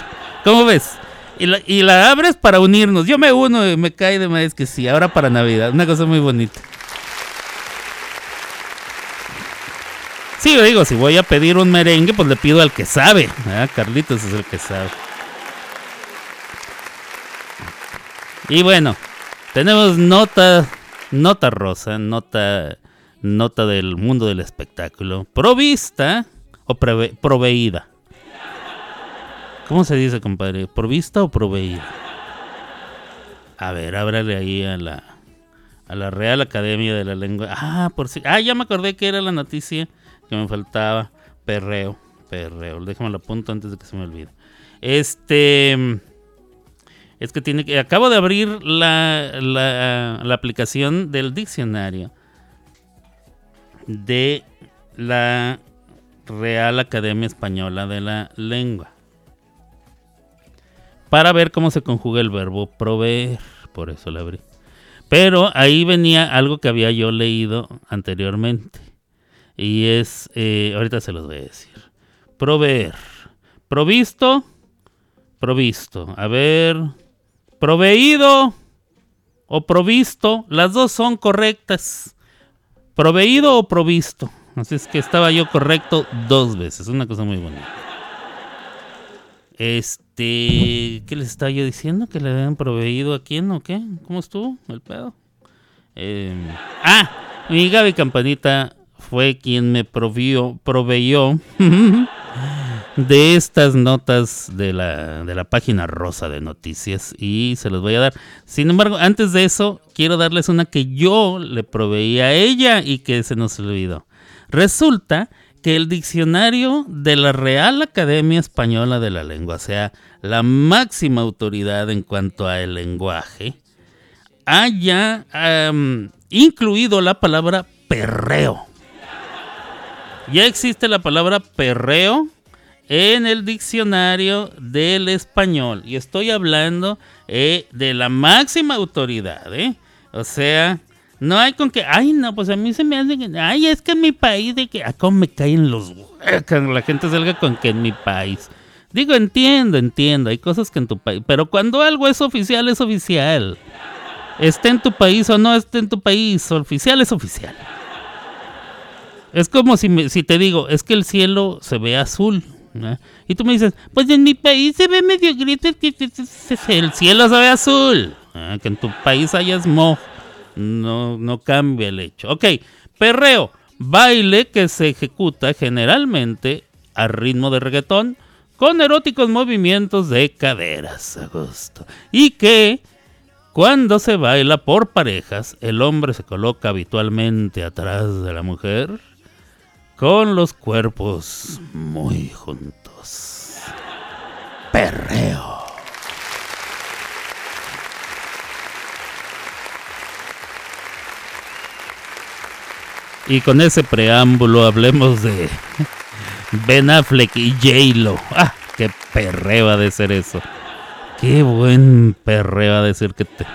¿Cómo ves? Y la, y la abres para unirnos. Yo me uno y me cae de más que sí. Ahora para Navidad. Una cosa muy bonita. Sí, yo digo, si voy a pedir un merengue, pues le pido al que sabe. Ah, Carlitos es el que sabe. Y bueno, tenemos nota, nota rosa, nota, nota del mundo del espectáculo. Provista o prove- proveída. ¿Cómo se dice, compadre? ¿Provista o proveída? A ver, ábrale ahí a la, a la Real Academia de la Lengua. Ah, por si. Ah, ya me acordé que era la noticia que me faltaba. Perreo, perreo. Déjame lo apunto antes de que se me olvide. Este. Es que tiene que. Acabo de abrir la, la, la aplicación del diccionario de la Real Academia Española de la Lengua. Para ver cómo se conjuga el verbo proveer. Por eso la abrí. Pero ahí venía algo que había yo leído anteriormente. Y es. eh, ahorita se los voy a decir. Proveer. Provisto. Provisto. A ver. Proveído o provisto, las dos son correctas. Proveído o provisto. Así es que estaba yo correcto dos veces. Una cosa muy bonita. Este, ¿qué les estaba yo diciendo? ¿Que le habían proveído a quién o qué? ¿Cómo estuvo el pedo? Eh, ah, mi Gaby Campanita fue quien me provió, proveyó de estas notas de la, de la página rosa de noticias y se los voy a dar. Sin embargo, antes de eso, quiero darles una que yo le proveí a ella y que se nos olvidó. Resulta que el diccionario de la Real Academia Española de la Lengua, o sea, la máxima autoridad en cuanto al lenguaje, haya incluido la palabra perreo. Ya existe la palabra perreo en el diccionario del español. Y estoy hablando eh, de la máxima autoridad, ¿eh? O sea, no hay con que, ay, no, pues a mí se me hace ay, es que en mi país, de que, ah, cómo me caen los huecos, la gente salga con que en mi país. Digo, entiendo, entiendo, hay cosas que en tu país, pero cuando algo es oficial, es oficial. Esté en tu país o no esté en tu país, oficial es oficial. Es como si, me- si te digo, es que el cielo se ve azul. Y tú me dices, pues en mi país se ve medio gris, el cielo se ve azul. Ah, Que en tu país haya smog. No, no cambia el hecho. Ok, perreo, baile que se ejecuta generalmente a ritmo de reggaetón con eróticos movimientos de caderas. A gusto. Y que cuando se baila por parejas, el hombre se coloca habitualmente atrás de la mujer con los cuerpos muy juntos. Perreo. Y con ese preámbulo hablemos de Ben Affleck y J-Lo. ¡Ah! ¡Qué perreo ha de ser eso! ¡Qué buen perreo ha de ser que te...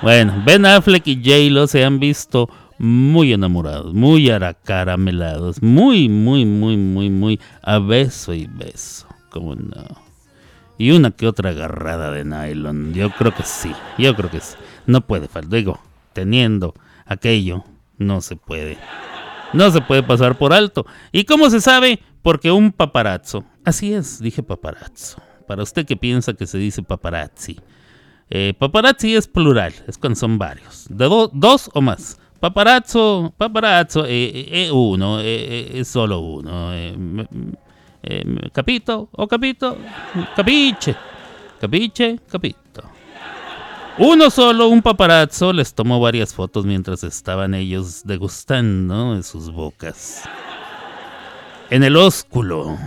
Bueno, Ben Affleck y J-Lo se han visto muy enamorados, muy aracaramelados, muy, muy, muy, muy, muy a beso y beso. ¿Cómo no? Y una que otra agarrada de nylon. Yo creo que sí, yo creo que sí. No puede faltar. Digo, teniendo aquello, no se puede. No se puede pasar por alto. ¿Y cómo se sabe? Porque un paparazzo. Así es, dije paparazzo. Para usted que piensa que se dice paparazzi. Eh, paparazzi es plural, es cuando son varios. De do- dos o más. Paparazzo, paparazzo, eh, uno, es solo uno. capito o capito, capiche, capiche, capito. Uno solo, un paparazzo, les tomó varias fotos mientras estaban ellos degustando en sus bocas. En el ósculo.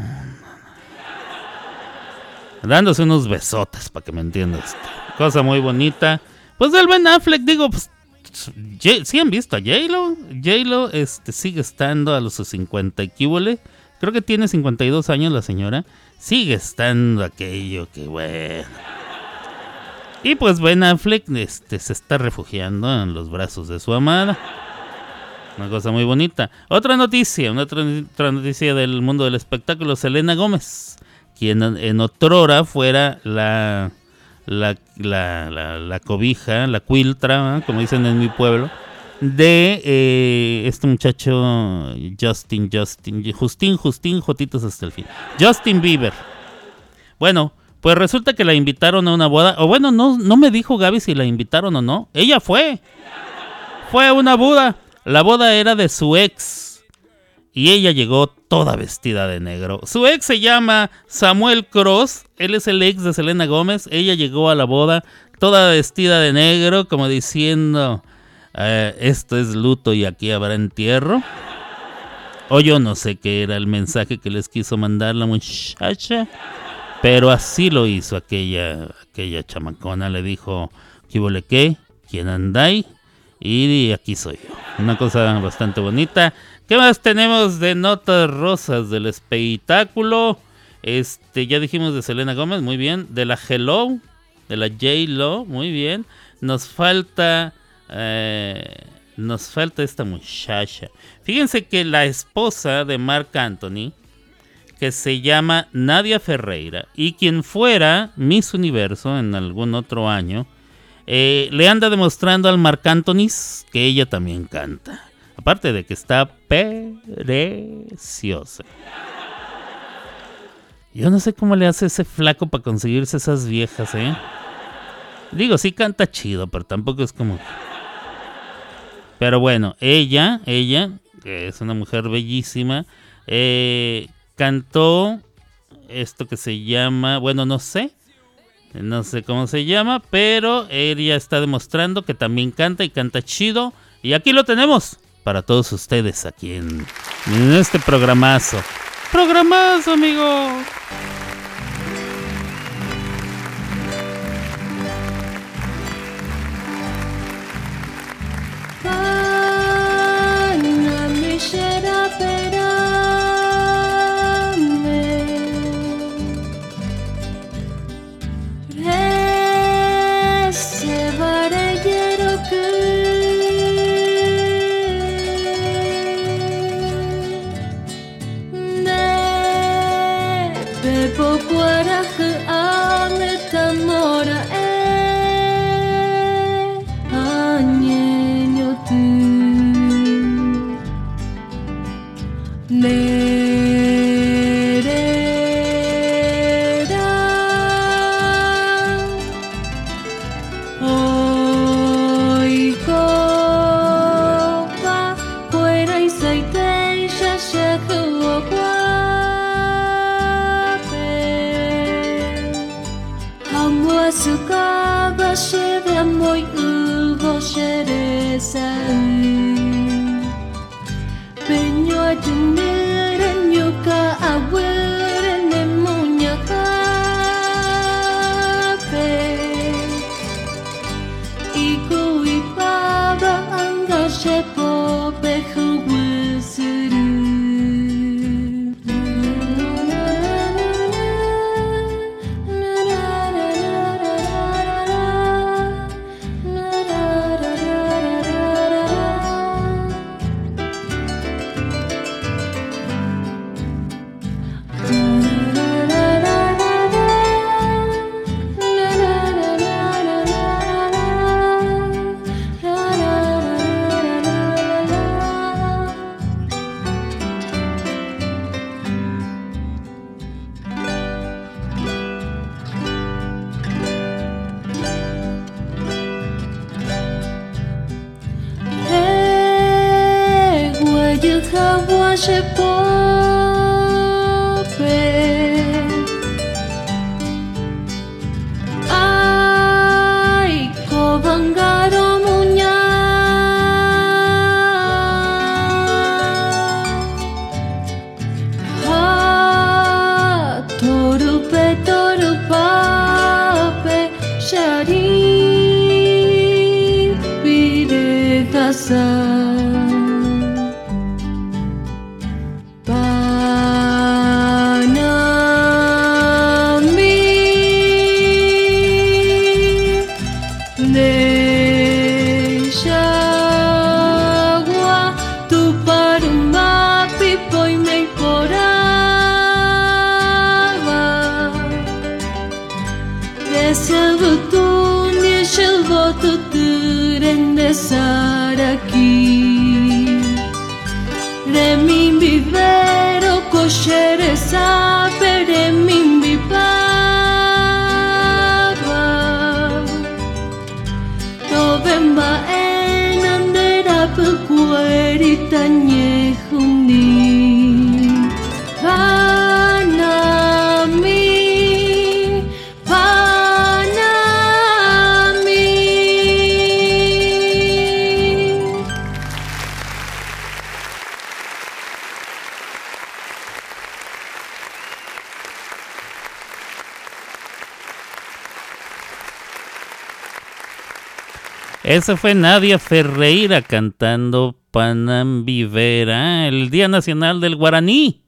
Dándose unos besotes, para que me entiendas. Cosa muy bonita. Pues del Ben Affleck, digo, pues. ¿Sí han visto a J-Lo? Este, sigue estando a los 50 y quíbole. Creo que tiene 52 años la señora. Sigue estando aquello que bueno. Y pues Ben Affleck este, se está refugiando en los brazos de su amada. Una cosa muy bonita. Otra noticia, otra, noticia del mundo del espectáculo. Selena Gómez, quien en, en otrora fuera la, la, la, la- la cobija, la quiltra, ¿eh? como dicen en mi pueblo, de eh, este muchacho Justin, Justin, Justin, Justin, Jotitos hasta el fin. Justin Bieber. Bueno, pues resulta que la invitaron a una boda. O bueno, no, no me dijo Gaby si la invitaron o no. Ella fue. Fue a una boda. La boda era de su ex. Y ella llegó toda vestida de negro. Su ex se llama Samuel Cross. Él es el ex de Selena Gómez. Ella llegó a la boda toda vestida de negro, como diciendo, eh, esto es luto y aquí habrá entierro. O yo no sé qué era el mensaje que les quiso mandar la muchacha. Pero así lo hizo aquella, aquella chamacona. Le dijo, ¿qué huele qué? ¿Quién andáis? Y aquí soy yo. Una cosa bastante bonita. ¿Qué más tenemos de notas rosas del espectáculo? Este, ya dijimos de Selena Gómez, muy bien. De la Hello, de la J-Lo, muy bien. Nos falta. eh, nos falta esta muchacha. Fíjense que la esposa de Marc Anthony, que se llama Nadia Ferreira, y quien fuera Miss Universo en algún otro año, eh, le anda demostrando al Marc Antonis que ella también canta. Aparte de que está preciosa. Yo no sé cómo le hace ese flaco para conseguirse esas viejas, ¿eh? Digo, sí canta chido, pero tampoco es como... Pero bueno, ella, ella, que es una mujer bellísima, eh, cantó esto que se llama, bueno, no sé, no sé cómo se llama, pero ella está demostrando que también canta y canta chido. Y aquí lo tenemos para todos ustedes aquí en, este programazo. Programazo, amigo. Esa fue Nadia Ferreira cantando Panambivera, el Día Nacional del Guaraní,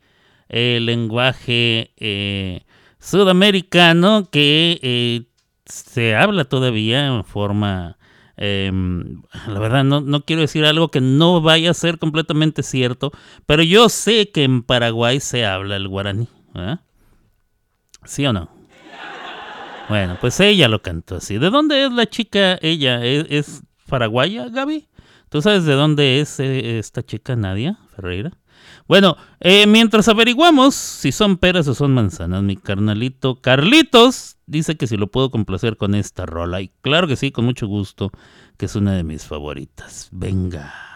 el lenguaje eh, sudamericano que eh, se habla todavía en forma... em, la verdad, no, no quiero decir algo que no vaya a ser completamente cierto, pero yo sé que en Paraguay se habla el guaraní. ¿verdad? ¿Sí o no? Bueno, pues ella lo cantó así. ¿De dónde es la chica ella? ¿Es, paraguaya, Gaby? ¿Tú sabes de dónde es eh, esta chica Nadia Ferreira? Bueno, eh, mientras averiguamos si son peras o son manzanas, mi carnalito Carlitos dice que si lo puedo complacer con esta rola. Y claro que sí, con mucho gusto, que es una de mis favoritas. Venga.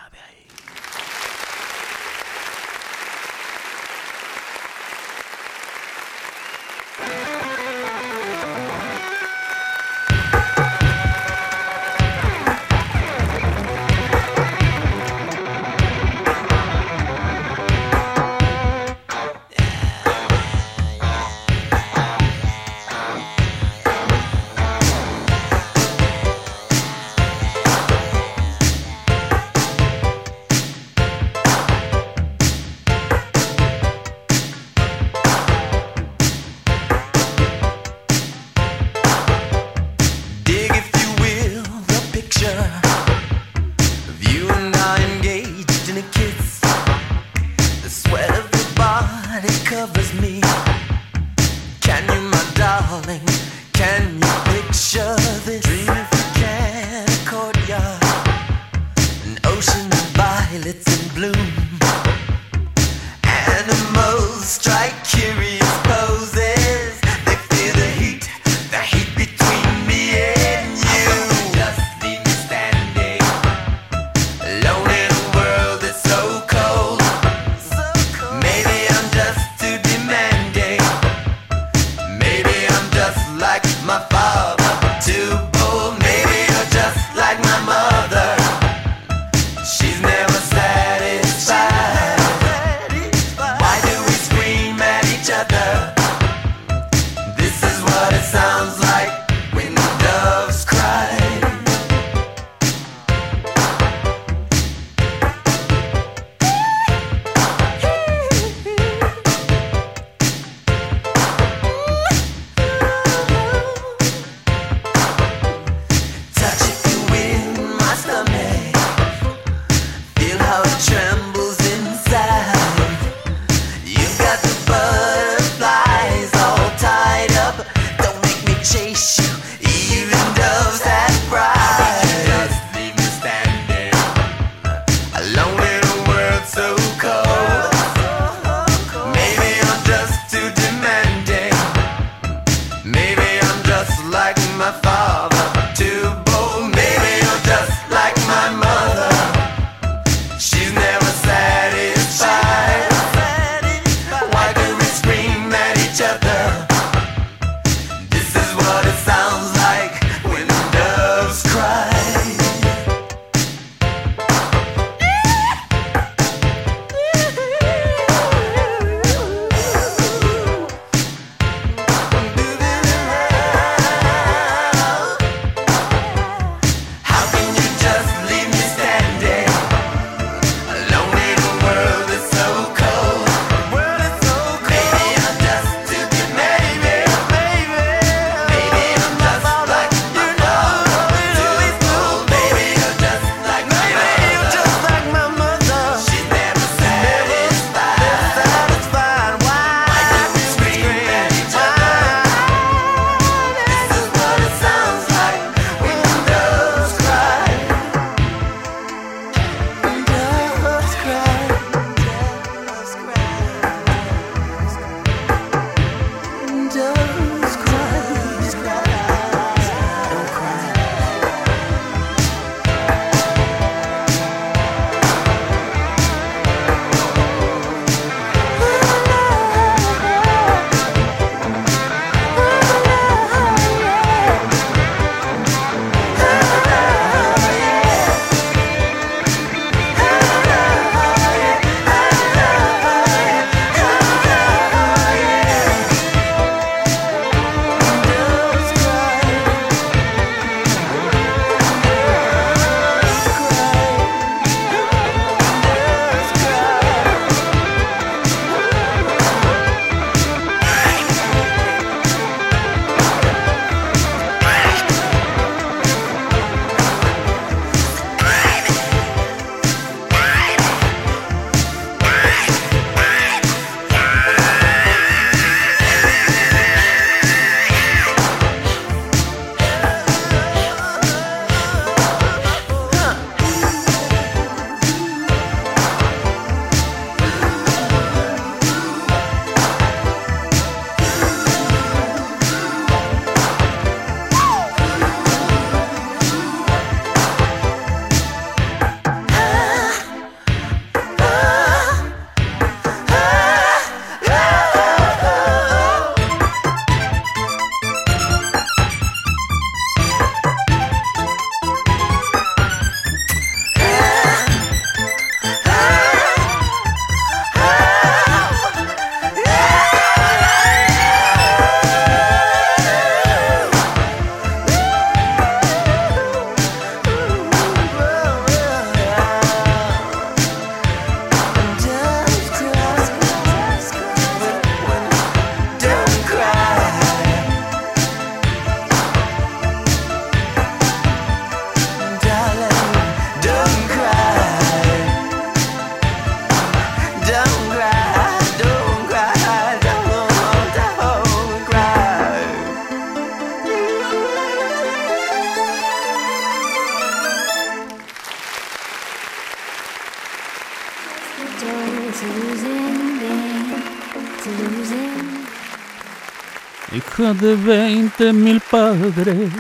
De 20 mil padres,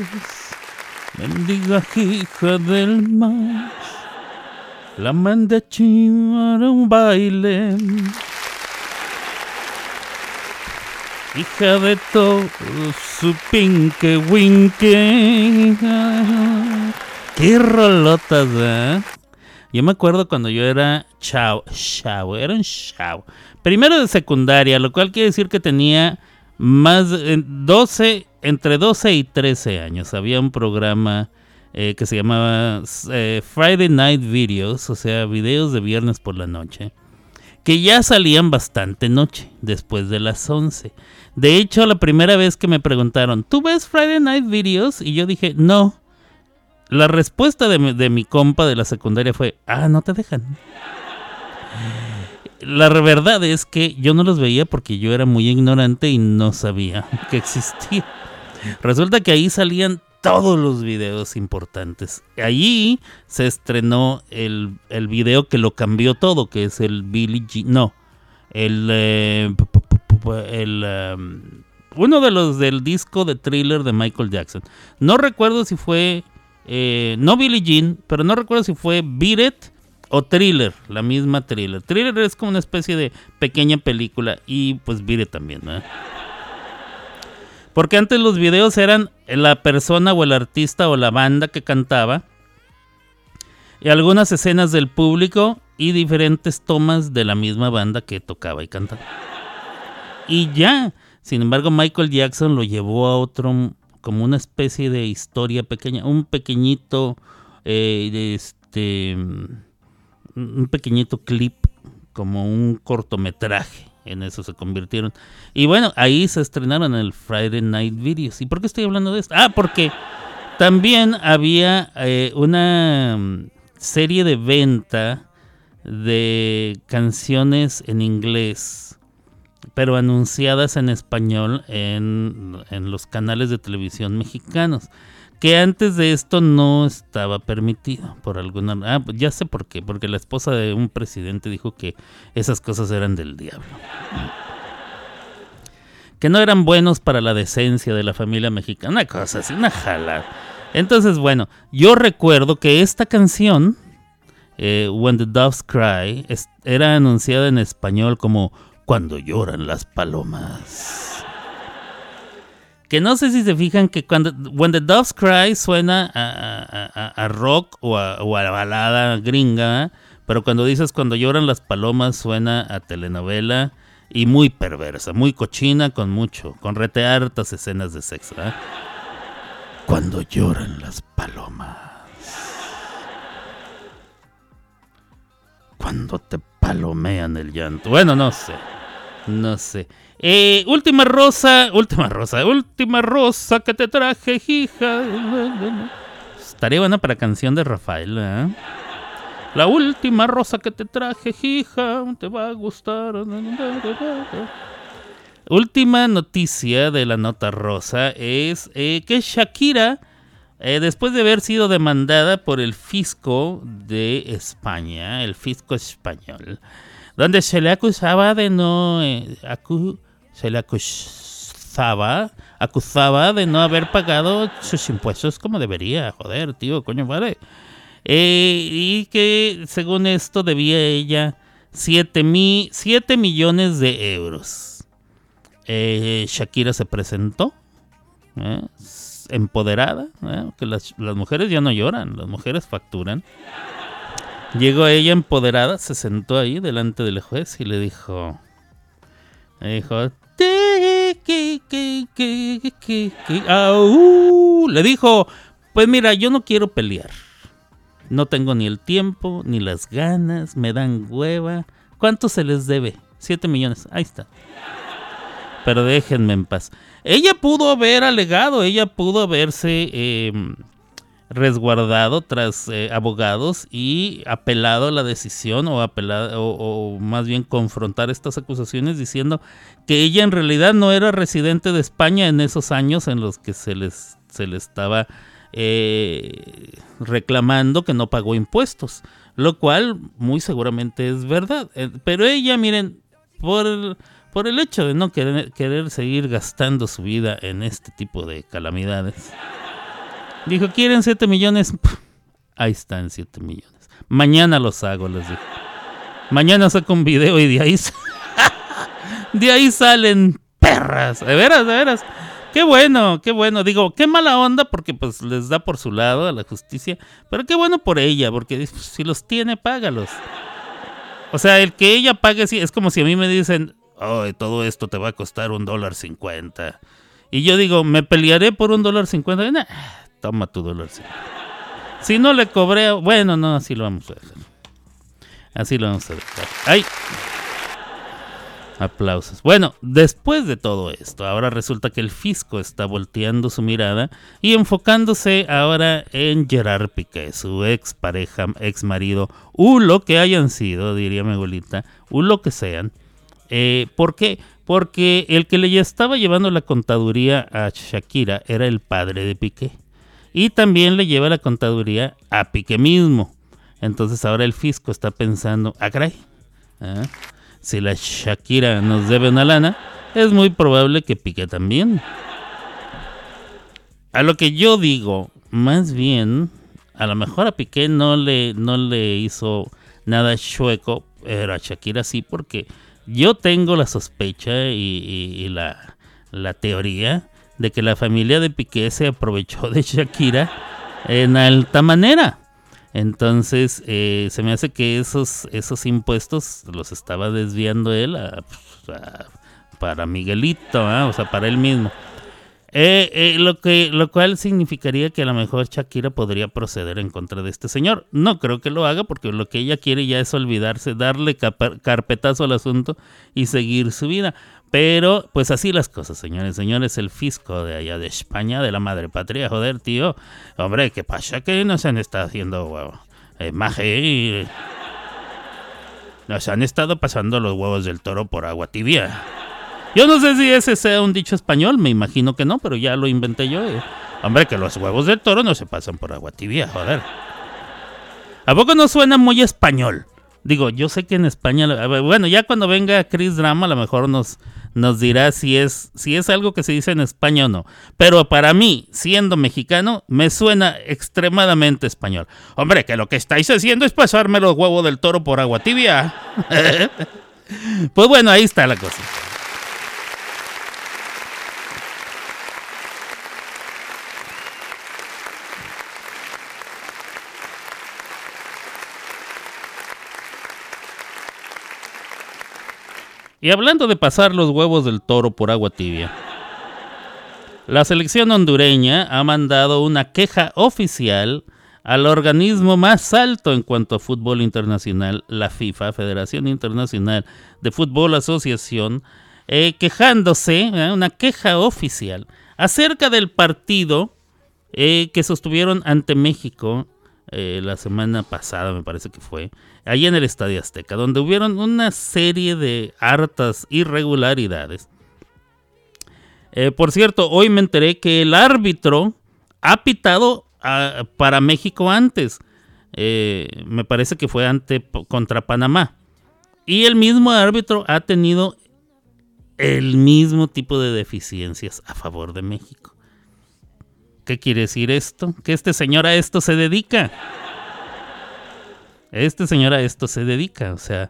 mendiga hija del mar, la mandé a chivar a un baile. Hija de todo su pinque winque. Qué rolotas, ¿eh? Yo me acuerdo cuando yo era chao, chao, era un chao. Primero de secundaria, lo cual quiere decir que tenía más de 12, entre 12 y 13 años. Había un programa eh, que se llamaba eh, Friday Night Videos, o sea, videos de viernes por la noche, que ya salían bastante noche, después de las 11. De hecho, la primera vez que me preguntaron, ¿tú ves Friday Night Videos? Y yo dije, no. La respuesta de mi, de mi compa de la secundaria fue, ah, no te dejan. La verdad es que yo no los veía porque yo era muy ignorante y no sabía que existía. Resulta que ahí salían todos los videos importantes. Allí se estrenó el, el video que lo cambió todo, que es el Billy G. No, el. eh, el um, uno de los del disco de thriller de Michael Jackson. No recuerdo si fue. eh, no Billie Jean, pero no recuerdo si fue Beat It o Thriller, la misma Thriller. Thriller es como una especie de pequeña película y pues It también, ¿no? Porque antes los videos eran la persona o el artista o la banda que cantaba y algunas escenas del público y diferentes tomas de la misma banda que tocaba y cantaba. Y ya, sin embargo, Michael Jackson lo llevó a otro, como una especie de historia pequeña, un pequeñito, eh, este, un pequeñito clip, como un cortometraje. En eso se convirtieron. Y bueno, ahí se estrenaron el Friday Night Videos. ¿Y por qué estoy hablando de esto? Ah, porque también había eh, una mm, serie de venta de canciones en inglés, pero anunciadas en español en, en los canales de televisión mexicanos. Que antes de esto no estaba permitido por alguna... Ah, ya sé por qué. Porque la esposa de un presidente dijo que esas cosas eran del diablo. Que no eran buenos para la decencia de la familia mexicana. Una cosa así, una jalada. Entonces, bueno, yo recuerdo que esta canción, eh, When the Doves Cry, era anunciada en español como Cuando lloran las palomas. Que no sé si se fijan que cuando When the Doves Cry suena a, rock o a, o balada gringa, pero cuando dices cuando lloran las palomas suena a telenovela y muy perversa, muy cochina con mucho, con rete hartas escenas de sexo. ¿eh? Cuando lloran las palomas. Cuando te palomean el llanto. Bueno, no sé. No sé. Eh, última rosa, última rosa, última rosa que te traje, hija. Estaría buena para canción de Rafael, ¿eh? La última rosa que te traje, hija, te va a gustar. Última noticia de la nota rosa es eh, que Shakira, eh, después de haber sido demandada por el fisco de España, el fisco español, donde se le acusaba de no acu- se le acusaba acusaba de no haber pagado sus impuestos como debería. Joder tío coño vale Eh, y que según esto debía ella 7 mi, siete millones de euros. Eh, Shakira se presentó ¿eh? empoderada que las, las mujeres ya no lloran las mujeres facturan. Llegó ella empoderada, se sentó ahí delante del juez y le dijo, le dijo, Le dijo, pues mira, yo no quiero pelear, no tengo ni el tiempo ni las ganas, me dan hueva, ¿cuánto se les debe? Siete millones, ahí está. Pero déjenme en paz. Ella pudo haber alegado, ella pudo haberse eh, resguardado tras eh, abogados y apelado a la decisión o, apelado, o, más bien confrontar estas acusaciones diciendo que ella en realidad no era residente de España en esos años en los que se les, se le estaba eh, reclamando que no pagó impuestos. Lo cual muy seguramente es verdad. Eh, Pero ella, miren, por, por el hecho de no querer, querer seguir gastando su vida en este tipo de calamidades, dijo, ¿quieren 7 millones? Ahí están 7 millones. Mañana los hago, les dijo. Mañana saco un video y de ahí, de ahí salen perras. De veras, de veras. Qué bueno, qué bueno. Digo, qué mala onda porque pues les da por su lado a la justicia. Pero qué bueno por ella, porque pues, si los tiene, págalos. O sea, el que ella pague sí, es como si a mí me dicen, oh, todo esto te va a costar un dólar cincuenta. Y yo digo, ¿me pelearé por un dólar cincuenta? Toma tu cincuenta. Si no le cobré, bueno, no, así lo vamos a dejar. Así lo vamos a dejar. ¡Ay! Aplausos. Bueno, después de todo esto, ahora resulta que el fisco está volteando su mirada y enfocándose ahora en Gerard Piqué, su ex pareja, ex marido, u lo que hayan sido, diría mi abuelita, u lo que sean. Eh, ¿Por qué? Porque el que le estaba llevando la contaduría a Shakira era el padre de Piqué. Y también le lleva la contaduría a Piqué mismo. Entonces ahora el fisco está pensando, ah, caray, ah, si la Shakira nos debe una lana, es muy probable que Piqué también. A lo que yo digo, más bien, a lo mejor a Piqué no le, no le hizo nada chueco, pero a Shakira sí, porque yo tengo la sospecha y, y- y la, la teoría de que la familia de Piqué se aprovechó de Shakira en alta manera. Entonces, eh, se me hace que esos, esos impuestos los estaba desviando él a- a- para Miguelito, ¿ah? o sea, para él mismo. Eh, eh, lo, que, lo cual significaría que a lo mejor Shakira podría proceder en contra de este señor. No creo que lo haga porque lo que ella quiere ya es olvidarse, darle carpetazo al asunto y seguir su vida. Pero pues así las cosas, señores. Señores, el fisco de allá de España, de la madre patria, joder, tío. Hombre, ¿qué pasa? Que nos han estado haciendo huevo. Eh, maje. Nos han estado pasando los huevos del toro por agua tibia. Yo no sé si ese sea un dicho español, me imagino que no, pero ya lo inventé yo. eh. Hombre, que los huevos del toro no se pasan por agua tibia, joder. ¿A poco no suena muy español? Digo, yo sé que en España, bueno, ya cuando venga Chris Drama a lo mejor nos, nos dirá si es, si es algo que se dice en España o no. Pero para mí, siendo mexicano, me suena extremadamente español. Hombre, que lo que estáis haciendo es pasarme los huevos del toro por agua tibia. pues bueno, ahí está la cosa. Y hablando de pasar los huevos del toro por agua tibia, la selección hondureña ha mandado una queja oficial al organismo más alto en cuanto a fútbol internacional, la FIFA, Federación Internacional de Fútbol Asociación, eh, quejándose, eh, una queja oficial, acerca del partido eh, que sostuvieron ante México la semana pasada, me parece que fue, allí en el Estadio Azteca, donde hubieron una serie de hartas irregularidades. Eh, por cierto, hoy me enteré que el árbitro ha pitado ah, para México antes. Eh, me parece que fue ante contra Panamá. Y el mismo árbitro ha tenido el mismo tipo de deficiencias a favor de México. ¿Qué quiere decir esto? Que este señor a esto se dedica. Este señor a esto se dedica. O sea,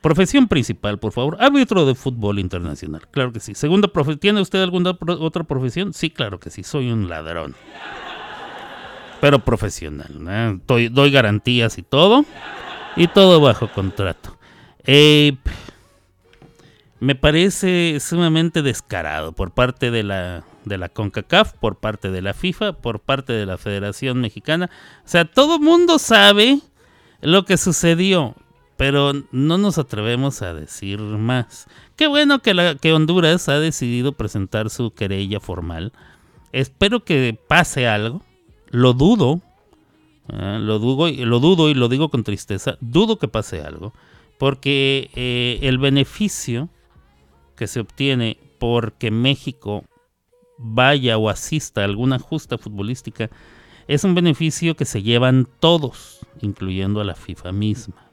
profesión principal, por favor. Árbitro de fútbol internacional. Claro que sí. Segunda profe ¿Tiene usted alguna otra profesión? Sí, claro que sí. Soy un ladrón. Pero profesional. ¿no? Doy, garantías y todo. Y todo bajo contrato. Eh, me parece sumamente descarado por parte de la, de la CONCACAF, por parte de la FIFA, por parte de la Federación Mexicana. O sea, todo mundo sabe lo que sucedió, pero no nos atrevemos a decir más. Qué bueno que, la, que Honduras ha decidido presentar su querella formal. Espero que pase algo. Lo dudo. ah, lo, dudo y, lo dudo y lo digo con tristeza. Dudo que pase algo. Porque eh, el beneficio que se obtiene porque México vaya o asista a alguna justa futbolística es un beneficio que se llevan todos, incluyendo a la FIFA misma.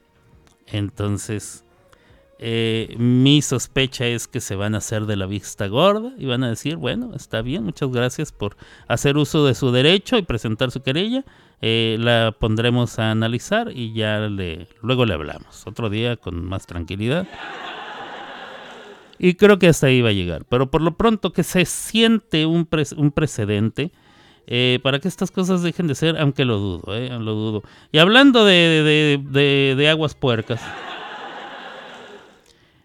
Entonces, eh, mi sospecha es que se van a hacer de la vista gorda y van a decir, bueno, está bien, muchas gracias por hacer uso de su derecho y presentar su querella. Eh, la pondremos a analizar y ya le, luego le hablamos. Otro día con más tranquilidad. Y creo que hasta ahí va a llegar. Pero por lo pronto que se siente un, pre- un precedente eh, para que estas cosas dejen de ser, aunque lo dudo, eh, lo dudo. Y hablando de, de- de- aguas puercas,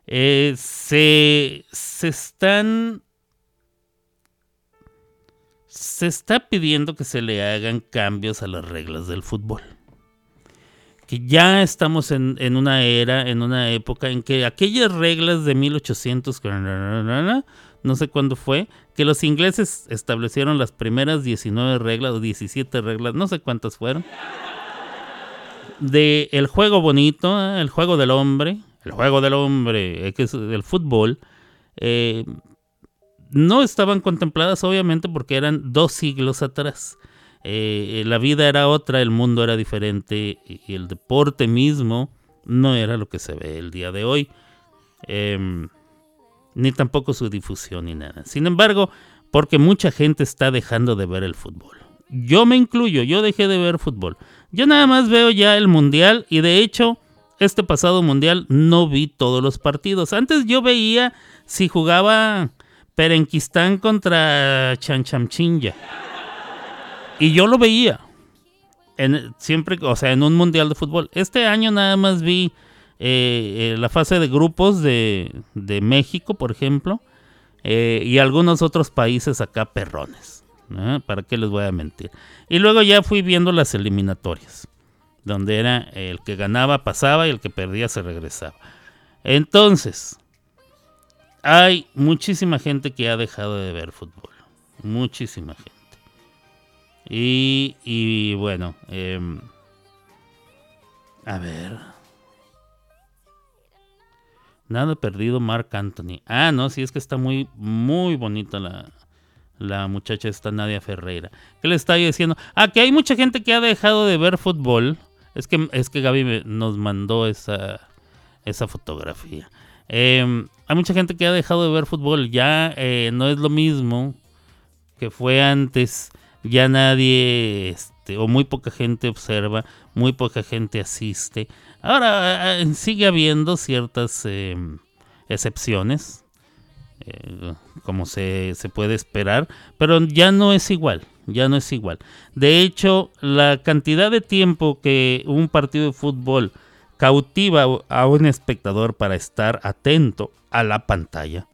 eh, se, se están... Se está pidiendo que se le hagan cambios a las reglas del fútbol que ya estamos en, en una era, en una época en que aquellas reglas de 1800, no sé cuándo fue, que los ingleses establecieron las primeras 19 reglas o 17 reglas, no sé cuántas fueron, de el juego bonito, eh, el juego del hombre, el juego del hombre, eh, que es el fútbol, eh, no estaban contempladas obviamente porque eran dos siglos atrás. Eh, la vida era otra, el mundo era diferente y el deporte mismo no era lo que se ve el día de hoy. Em, ni tampoco su difusión ni nada. Sin embargo, porque mucha gente está dejando de ver el fútbol. Yo me incluyo, yo dejé de ver fútbol. Yo nada más veo ya el mundial y de hecho este pasado mundial no vi todos los partidos. Antes yo veía si jugaba Perenquistán contra Chanchamchinja. Y yo lo veía. En, siempre, o sea, en un mundial de fútbol. Este año nada más vi eh, eh, la fase de grupos de, de México, por ejemplo, eh, y algunos otros países acá perrones. ¿Para qué les voy a mentir? Y luego ya fui viendo las eliminatorias, donde era el que ganaba pasaba y el que perdía se regresaba. Entonces, hay muchísima gente que ha dejado de ver fútbol. Muchísima gente. Y, y bueno, em, a ver. Nada perdido, Mark Anthony. Ah, no, sí, es que está muy, muy bonita la, la muchacha esta Nadia Ferreira. ¿Qué le está diciendo? Ah, que hay mucha gente que ha dejado de ver fútbol. Es que, es que Gaby nos mandó esa, esa fotografía. Em, hay mucha gente que ha dejado de ver fútbol. Ya eh, no es lo mismo que fue antes. Ya nadie, este, o muy poca gente observa, muy poca gente asiste. Ahora eh, sigue habiendo ciertas em, excepciones, eh, como se, se puede esperar, pero ya no es igual, ya no es igual. De hecho, la cantidad de tiempo que un partido de fútbol cautiva a un espectador para estar atento a la pantalla,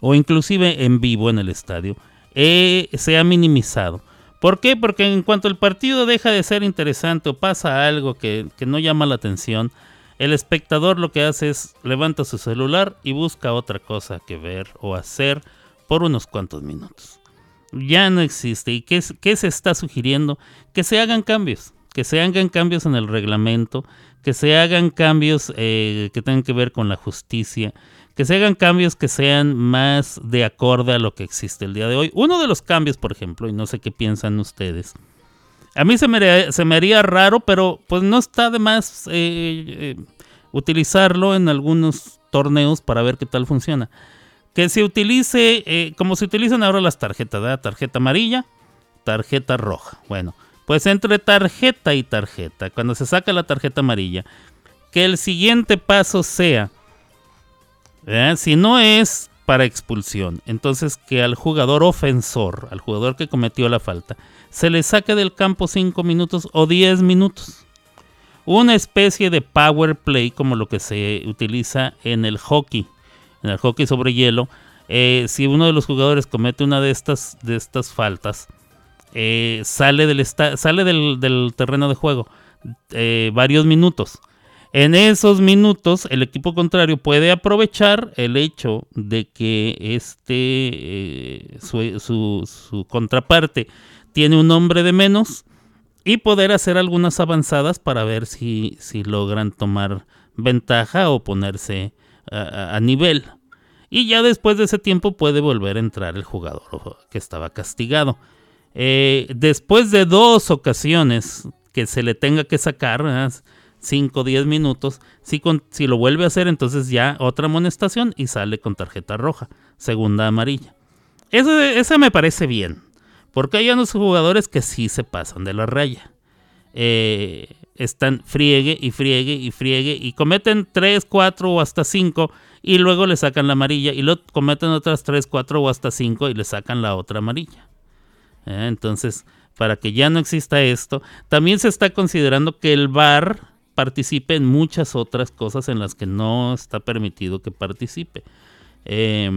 o inclusive en vivo en el estadio, eh, se ha minimizado. ¿Por qué? Porque en cuanto el partido deja de ser interesante o pasa algo que, que no llama la atención, el espectador lo que hace es levanta su celular y busca otra cosa que ver o hacer por unos cuantos minutos. Ya no existe. ¿Y qué, se está sugiriendo? Que se hagan cambios. Que se hagan cambios en el reglamento. Que se hagan cambios eh, que tengan que ver con la justicia. Que se hagan cambios que sean más de acorde a lo que existe el día de hoy. Uno de los cambios, por ejemplo, y no sé qué piensan ustedes. A mí se me, se me haría raro, pero pues no está de más eh, eh, utilizarlo en algunos torneos para ver qué tal funciona. Que se utilice, eh, como se utilizan ahora las tarjetas, ¿verdad? Tarjeta amarilla, tarjeta roja. Bueno, pues entre tarjeta y tarjeta, cuando se saca la tarjeta amarilla, que el siguiente paso sea, si no es para expulsión, entonces que al jugador ofensor, al jugador que cometió la falta, se le saque del campo 5 minutos o 10 minutos. Una especie de power play como lo que se utiliza en el hockey, en el hockey sobre hielo. Eh, si uno de los jugadores comete una de estas, de estas faltas, eh, sale, del, sale del, del terreno de juego eh, varios minutos. En esos minutos el equipo contrario puede aprovechar el hecho de que este eh, su, contraparte tiene un hombre de menos y poder hacer algunas avanzadas para ver si, si logran tomar ventaja o ponerse a nivel. Y ya después de ese tiempo puede volver a entrar el jugador que estaba castigado. Eh, después de dos ocasiones que se le tenga que sacar, 5 o 10 minutos, si, con- si lo vuelve a hacer, entonces ya otra amonestación y sale con tarjeta roja, segunda amarilla. Ese me parece bien, porque hay unos jugadores que sí se pasan de la raya. Eh, están friegue y friegue y friegue y cometen 3, 4 o hasta 5 y luego le sacan la amarilla y luego cometen otras 3, 4 o hasta 5 y le sacan la otra amarilla. Eh, Entonces, para que ya no exista esto, también se está considerando que el VAR participe en muchas otras cosas en las que no está permitido que participe. Eh,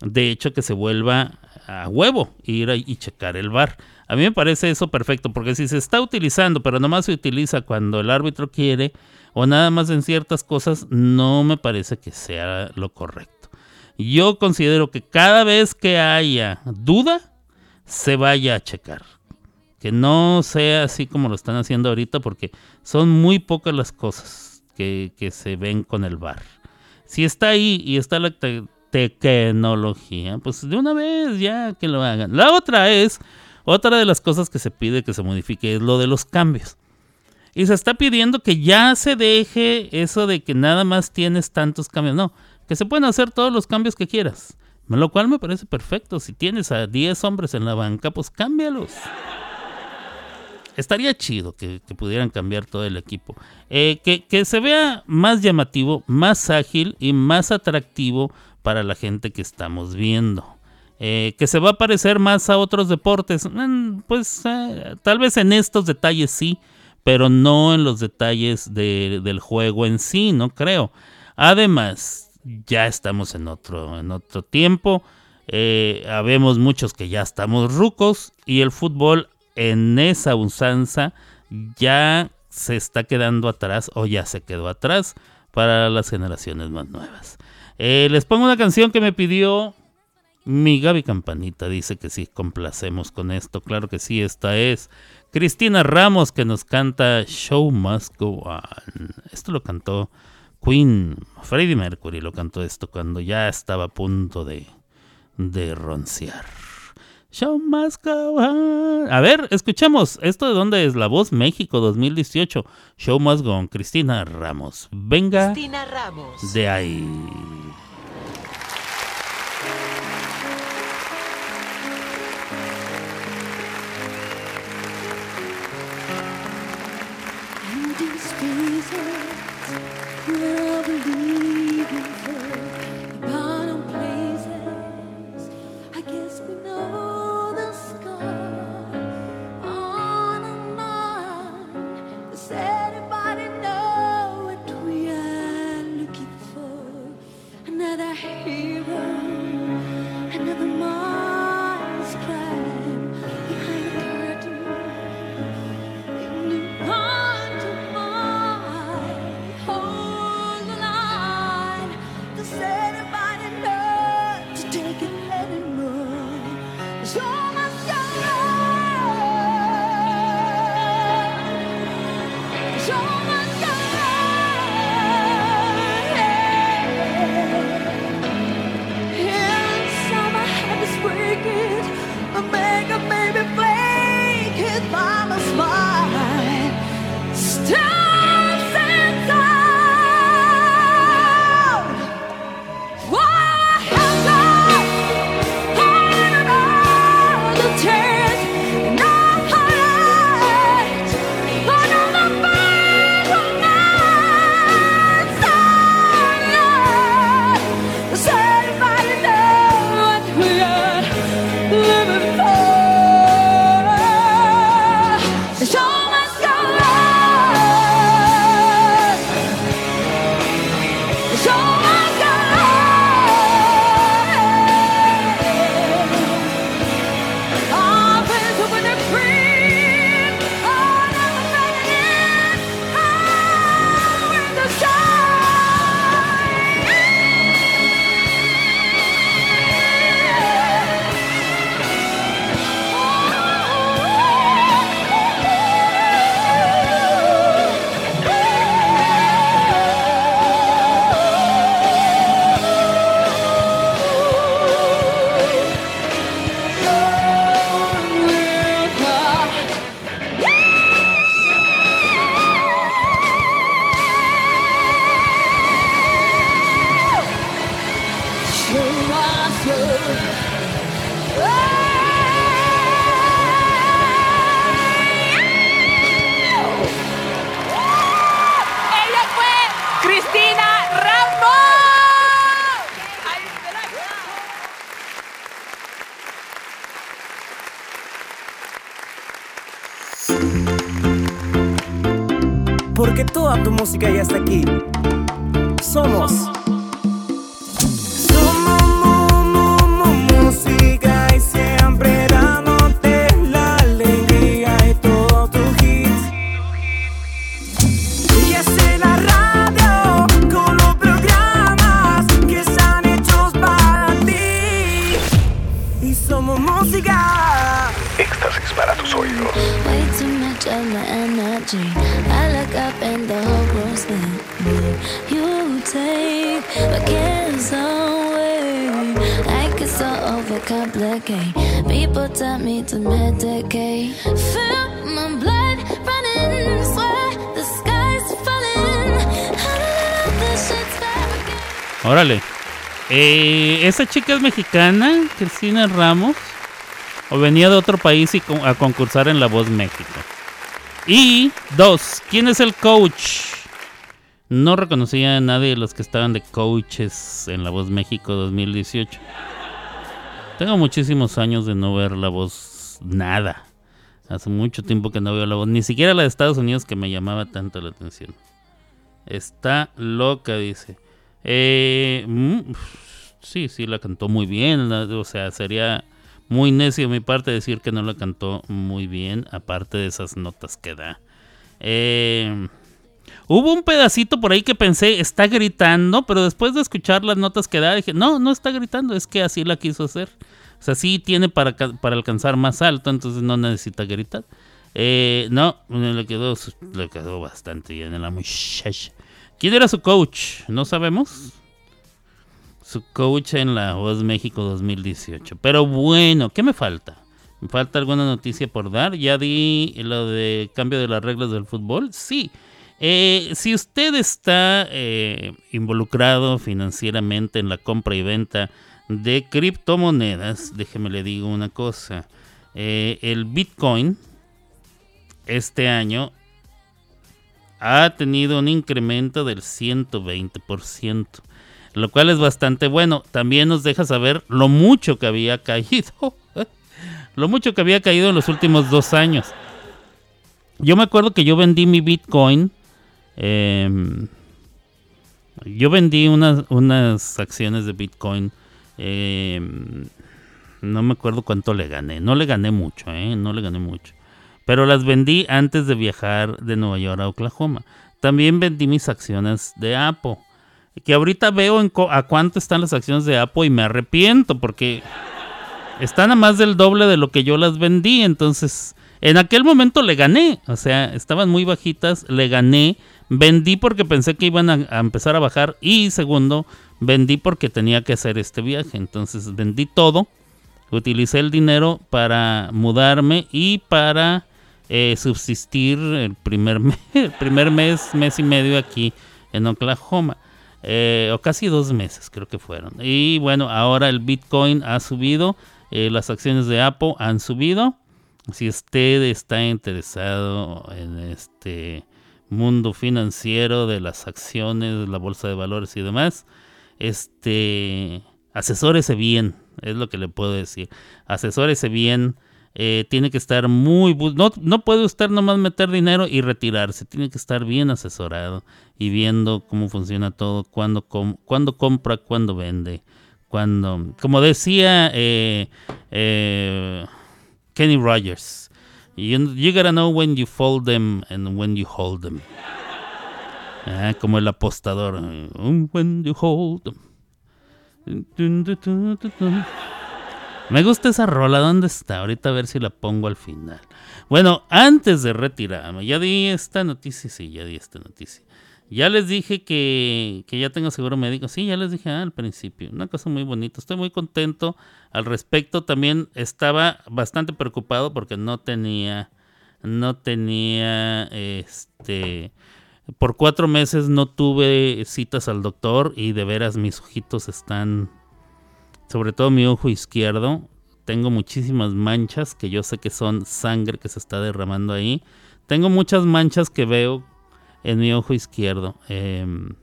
de hecho, que se vuelva a huevo ir a- y checar el VAR. A mí me parece eso perfecto, porque si se está utilizando, pero nomás se utiliza cuando el árbitro quiere, o nada más en ciertas cosas, no me parece que sea lo correcto. Yo considero que cada vez que haya duda, se vaya a checar. Que no sea así como lo están haciendo ahorita, porque son muy pocas las cosas que, que se ven con el VAR. Si está ahí y está la te- tecnología, pues de una vez ya que lo hagan. La otra es, otra de las cosas que se pide que se modifique es lo de los cambios. Y se está pidiendo que ya se deje eso de que nada más tienes tantos cambios. No, que se pueden hacer todos los cambios que quieras. Lo cual me parece perfecto. Si tienes a 10 hombres en la banca, pues cámbialos. Estaría chido que, pudieran cambiar todo el equipo. Eh, que, que se vea más llamativo, más ágil y más atractivo para la gente que estamos viendo. Eh, que se va a parecer más a otros deportes. Mm, Pues eh, tal vez en estos detalles sí, pero no en los detalles de- del juego en sí, no creo. Además, ya estamos en otro, en otro tiempo. Habemos muchos que ya estamos rucos y el fútbol en esa usanza ya se está quedando atrás o ya se quedó atrás para las generaciones más nuevas. Eh, les pongo una canción que me pidió mi Gaby Campanita. Dice que sí, complacemos con esto. Claro que sí, esta es Cristina Ramos que nos canta Show Must Go On. Esto lo cantó Queen, Freddie Mercury lo cantó esto cuando ya estaba a punto de, de roncear. Show on. A ver, escuchemos. ¿Esto de dónde es? La Voz México 2018. Show must go on. Cristina Ramos. Venga Cristina Ramos. de ahí. Música ya está aquí. Somos. Somos música Éxtasis para tus oídos. Way too much of my energy. I look up and the whole world's spinning. You take my cares away. Like it's so overcomplicate. People tell me to medicate. Feel my blood running. Swear the sky's falling. I don't know this shit's back. Órale. Eh, ¿Esa chica es mexicana, Cristina Ramos? ¿O venía de otro país y a concursar en La Voz México? Y dos, ¿quién es el coach? No reconocía a nadie de los que estaban de coaches en La Voz México 2018. Tengo muchísimos años de no ver La Voz nada. Hace mucho tiempo que no veo La Voz, ni siquiera la de Estados Unidos que me llamaba tanto la atención. Está loca, dice. Eh, mm, sí, sí, la cantó muy bien. o sea, sería muy necio de mi parte decir que no la cantó muy bien, aparte de esas notas que da. Eh, hubo un pedacito por ahí que pensé, está gritando, pero después de escuchar las notas que da, dije, no, no está gritando, es que así la quiso hacer. O sea, sí tiene para, para alcanzar más alto, entonces no necesita gritar. Eh, no, le quedó, le quedó bastante bien a la muchacha. ¿Quién era su coach? No sabemos. Su coach en la Voz México 2018. Pero bueno, ¿qué me falta? ¿Me falta alguna noticia por dar? Ya di lo de cambio de las reglas del fútbol. Sí. Eh, si usted está eh, involucrado financieramente en la compra y venta de criptomonedas, déjeme le digo una cosa. Eh, el Bitcoin este año ha tenido un incremento del 120%, lo cual es bastante bueno. También nos deja saber lo mucho que había caído, lo mucho que había caído en los últimos dos años. Yo me acuerdo que yo vendí mi Bitcoin, em, yo vendí unas, unas acciones de Bitcoin, em, no me acuerdo cuánto le gané, no le gané mucho, ¿eh? no le gané mucho. Pero las vendí antes de viajar de Nueva York a Oklahoma. También vendí mis acciones de Apple. Que ahorita veo en a cuánto están las acciones de Apple y me arrepiento porque están a más del doble de lo que yo las vendí. Entonces, en aquel momento le gané. O sea, estaban muy bajitas, le gané. Vendí porque pensé que iban a, empezar a bajar. Y segundo, vendí porque tenía que hacer este viaje. Entonces, vendí todo. Utilicé el dinero para mudarme y para eh, subsistir el primer, el primer mes, mes y medio aquí en Oklahoma. Eh, o casi dos meses creo que fueron. Y bueno, ahora el Bitcoin ha subido, eh, las acciones de Apple han subido. Si usted está interesado en este mundo financiero de las acciones, la bolsa de valores y demás, este, asesórese bien, es lo que le puedo decir. Asesórese bien. Eh, tiene que estar muy... No, no puede usted nomás meter dinero y retirarse. Tiene que estar bien asesorado y viendo cómo funciona todo, cuándo, com- cuándo compra, cuándo vende. Cuando, como decía eh, eh, Kenny Rogers, you, you gotta know when you fold them and when you hold them. Ah, como el apostador. When you hold them. Me gusta esa rola, ¿dónde está? Ahorita a ver si la pongo al final. Bueno, antes de retirarme, ya di esta noticia, sí, ya di esta noticia. Ya les dije que, que ya tengo seguro médico, sí, ya les dije al principio, una cosa muy bonita, estoy muy contento al respecto. También estaba bastante preocupado porque no tenía, no tenía, este, por cuatro meses no tuve citas al doctor y de veras mis ojitos están sobre todo mi ojo izquierdo. Tengo muchísimas manchas que yo sé que son sangre que se está derramando ahí. Tengo muchas manchas que veo en mi ojo izquierdo. Em,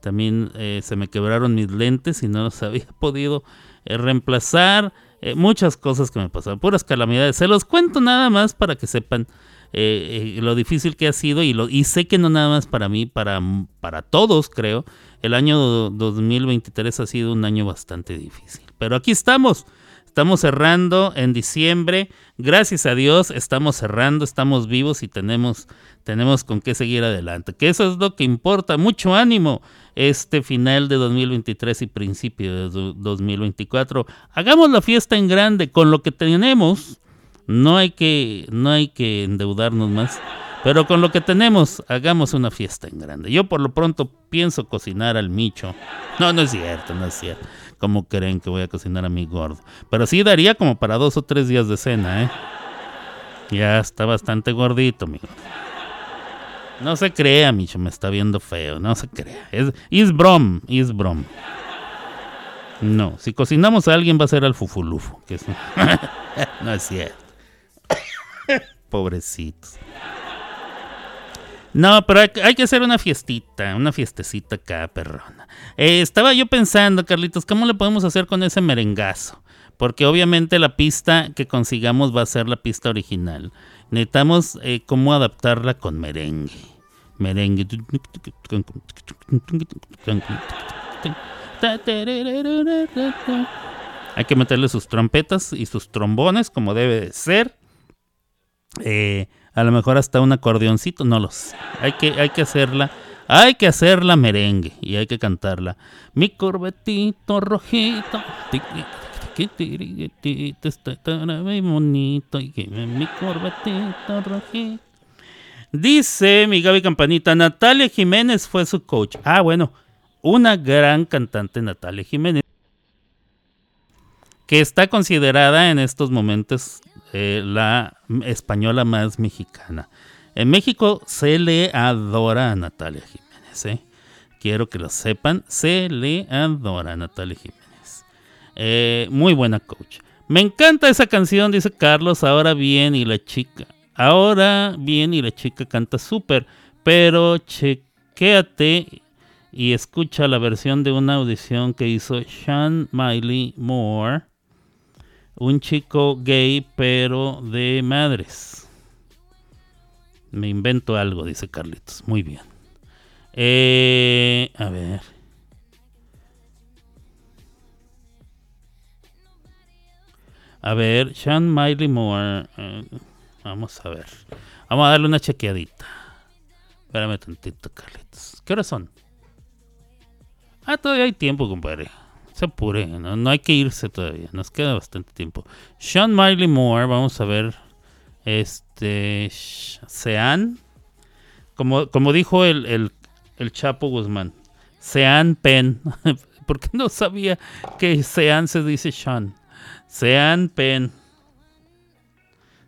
también eh, se me quebraron mis lentes y no los había podido eh, reemplazar. Eh, muchas cosas que me pasaron, puras calamidades. Se los cuento nada más para que sepan lo difícil que ha sido y, lo, y sé que no nada más para mí, para, para todos creo. El año do- 2023 ha sido un año bastante difícil. Pero aquí estamos. Estamos cerrando en diciembre. Gracias a Dios estamos cerrando, estamos vivos y tenemos, tenemos con qué seguir adelante. Que eso es lo que importa. Mucho ánimo este final de 2023 y principio de do- 2024. Hagamos la fiesta en grande con lo que tenemos. No hay que, no hay que endeudarnos más. Pero con lo que tenemos, hagamos una fiesta en grande. Yo por lo pronto pienso cocinar al micho. No, no es cierto, no es cierto. ¿Cómo creen que voy a cocinar a mi gordo? Pero sí daría como para dos o tres días de cena, ¿eh? Ya está bastante gordito, mi. No se crea, Micho, me está viendo feo, no se crea. Es, is brom, is brom. No, si cocinamos a alguien va a ser al fufulufo. Que es- no es cierto. Pobrecitos. No, pero hay, que- hay que hacer una fiestita, una fiestecita acá, perrona. Eh, estaba yo pensando, Carlitos, ¿cómo le podemos hacer con ese merengazo? Porque obviamente la pista que consigamos va a ser la pista original. Necesitamos eh, cómo adaptarla con merengue. Merengue. Hay que meterle sus trompetas y sus trombones como debe de ser. Eh, a lo mejor hasta un acordeoncito, no lo sé. Hay que, hay que hacerla, hay que hacerla merengue y hay que cantarla. Mi corbatito rojito, está tan bonito, mi corbatito rojito. Dice mi Gaby Campanita, Natalia Jiménez fue su coach. Ah, bueno, una gran cantante Natalia Jiménez que está considerada en estos momentos eh, la española más mexicana. En México se le adora a Natalia Jiménez. ¿eh? Quiero que lo sepan, se le adora a Natalia Jiménez. Eh, muy buena coach. Me encanta esa canción, dice Carlos. Ahora bien, y la chica. Ahora bien, y la chica canta súper. Pero chequéate y escucha la versión de una audición que hizo Sean Miley Moore un chico gay, pero de madres. Me invento algo, dice Carlitos. Muy bien. Eh, a ver. A ver, Sean Miley Moore. eh, vamos a ver. Vamos a darle una chequeadita. Espérame tantito, Carlitos. ¿Qué horas son? Ah, todavía hay tiempo, compadre. Se apure, no, no hay que irse todavía. Nos queda bastante tiempo. Sean Miley Moore, vamos a ver. Este. Sean. Como, como dijo el, el, el Chapo Guzmán. Sean Penn. ¿Por qué no sabía que Sean se dice Sean? Sean Penn.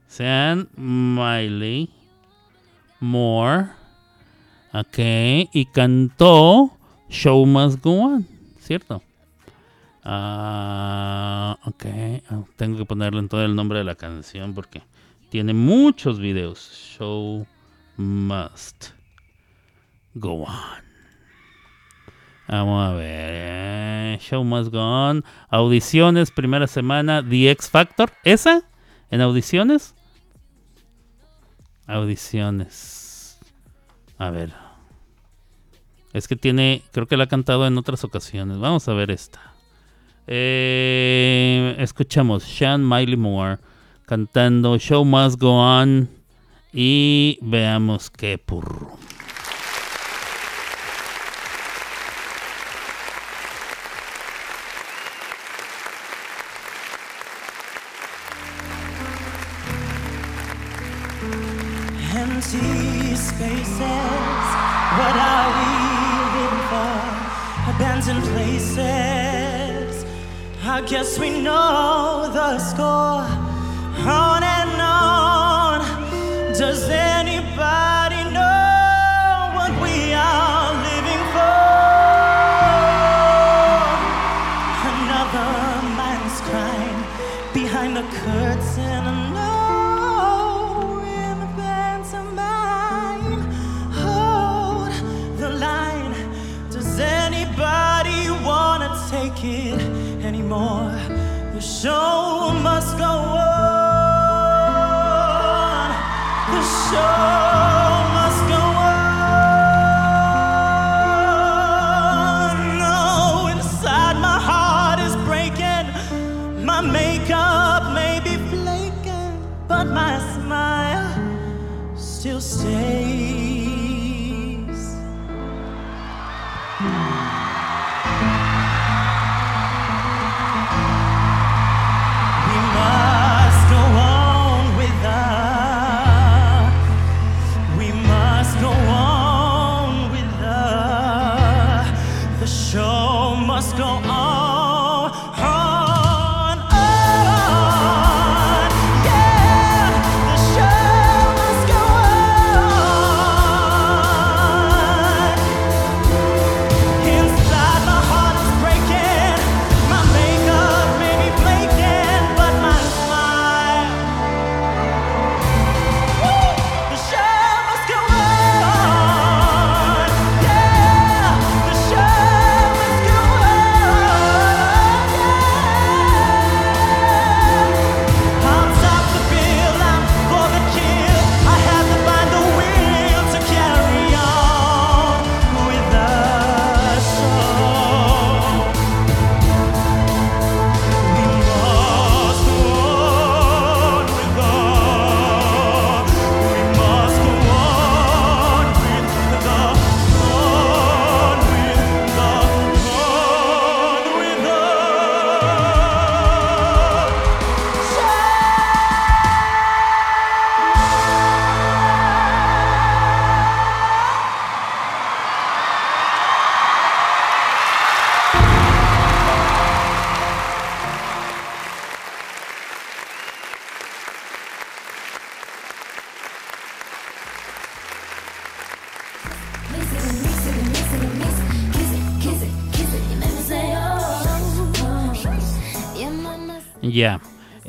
Sean Miley Moore. Ok. Y cantó Show Must Go On. ¿Cierto? Ah, ok. Ah, tengo que ponerle en todo el nombre de la canción porque tiene muchos videos. Show must go on. Vamos a ver. eh, Show must go on. Audiciones, primera semana. The X Factor. ¿Esa? ¿En audiciones? Audiciones. A ver. Es que tiene. Creo que la ha cantado en otras ocasiones. Vamos a ver esta. Eh, escuchamos Sean Miley Moore cantando Show Must Go On y veamos qué purro. What are we living for? Places, I guess we know the score. On and on, does anybody know what we are living for? Another man's crime behind the curtain. Pantomime. Hold the line. Does anybody wanna take it anymore? The show my smile still stays.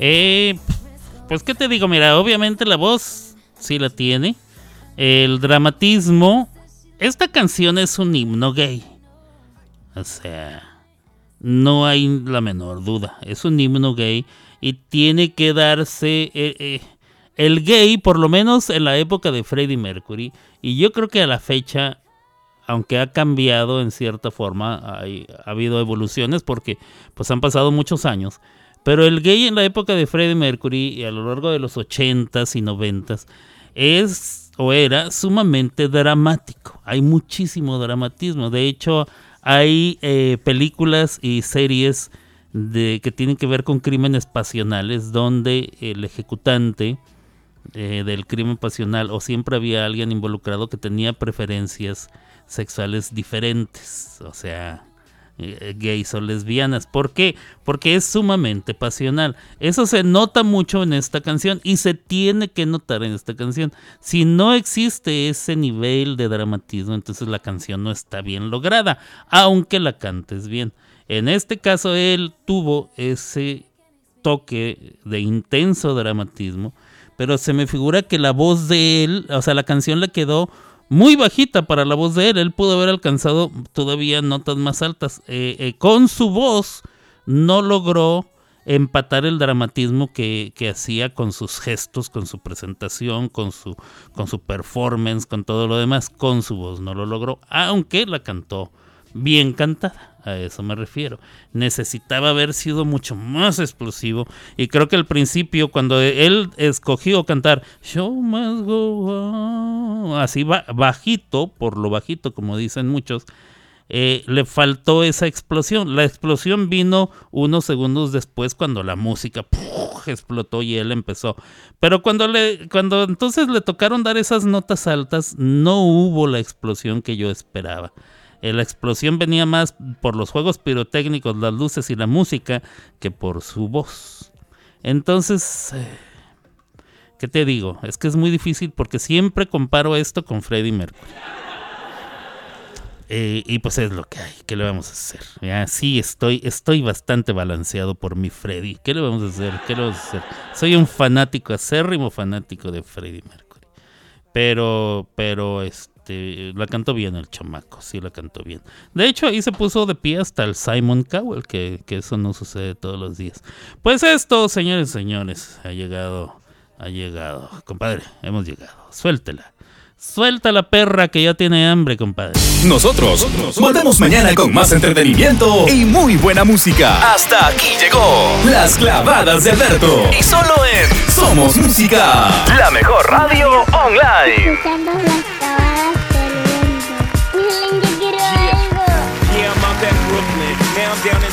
Eh, pues, ¿qué te digo? Mira, obviamente la voz sí la tiene. El dramatismo. Esta canción es un himno gay. O sea, no hay la menor duda. Es un himno gay y tiene que darse eh, eh, el gay, por lo menos en la época de Freddie Mercury. Y yo creo que a la fecha, aunque ha cambiado en cierta forma, hay- ha habido evoluciones porque pues han pasado muchos años. Pero el gay en la época de Freddie Mercury y a lo largo de los 80s y 90s es o era sumamente dramático. Hay muchísimo dramatismo. De hecho, hay eh, películas y series de, que tienen que ver con crímenes pasionales donde el ejecutante eh, del crimen pasional o siempre había alguien involucrado que tenía preferencias sexuales diferentes. O sea, eh, gays o lesbianas. ¿Por qué? Porque es sumamente pasional. Eso se nota mucho en esta canción y se tiene que notar en esta canción. Si no existe ese nivel de dramatismo, entonces la canción no está bien lograda, aunque la cantes bien. En este caso él tuvo ese toque de intenso dramatismo, pero se me figura que la voz de él, o sea, la canción le quedó muy bajita para la voz de él. Él pudo haber alcanzado todavía notas más altas. Eh, eh, con su voz no logró empatar el dramatismo que, que hacía con sus gestos, con su presentación, con su, con su performance, con todo lo demás. Con su voz no lo logró, aunque la cantó bien cantada. A eso me refiero. Necesitaba haber sido mucho más explosivo. Y creo que al principio, cuando él escogió cantar Show must go on", así ba- bajito, por lo bajito, como dicen muchos, eh, le faltó esa explosión. La explosión vino unos segundos después cuando la música explotó y él empezó. Pero cuando le, cuando entonces le tocaron dar esas notas altas, no hubo la explosión que yo esperaba. Eh, La explosión venía más por los juegos pirotécnicos, las luces y la música que por su voz. Entonces, eh, ¿qué te digo? Es que es muy difícil porque siempre comparo esto con Freddie Mercury. Eh, y pues es lo que hay. ¿Qué le vamos a hacer? Sí, estoy, estoy bastante balanceado por mi Freddy. ¿Qué le vamos a hacer? ¿Qué le vamos a hacer? Soy un fanático, acérrimo fanático de Freddie Mercury. Pero, pero, este, la cantó bien el chamaco, sí la cantó bien. De hecho, ahí se puso de pie hasta el Simon Cowell, que, que eso no sucede todos los días. Pues esto, señores y señores, ha llegado, ha llegado. Compadre, hemos llegado. Suéltela. Suelta la perra que ya tiene hambre, compadre. Nosotros volvemos mañana con más entretenimiento y muy buena música. Hasta aquí llegó Las Clavadas de Alberto. Y solo en Somos Música, la mejor radio online. Yeah, I'm out Brooklyn. Now I'm down in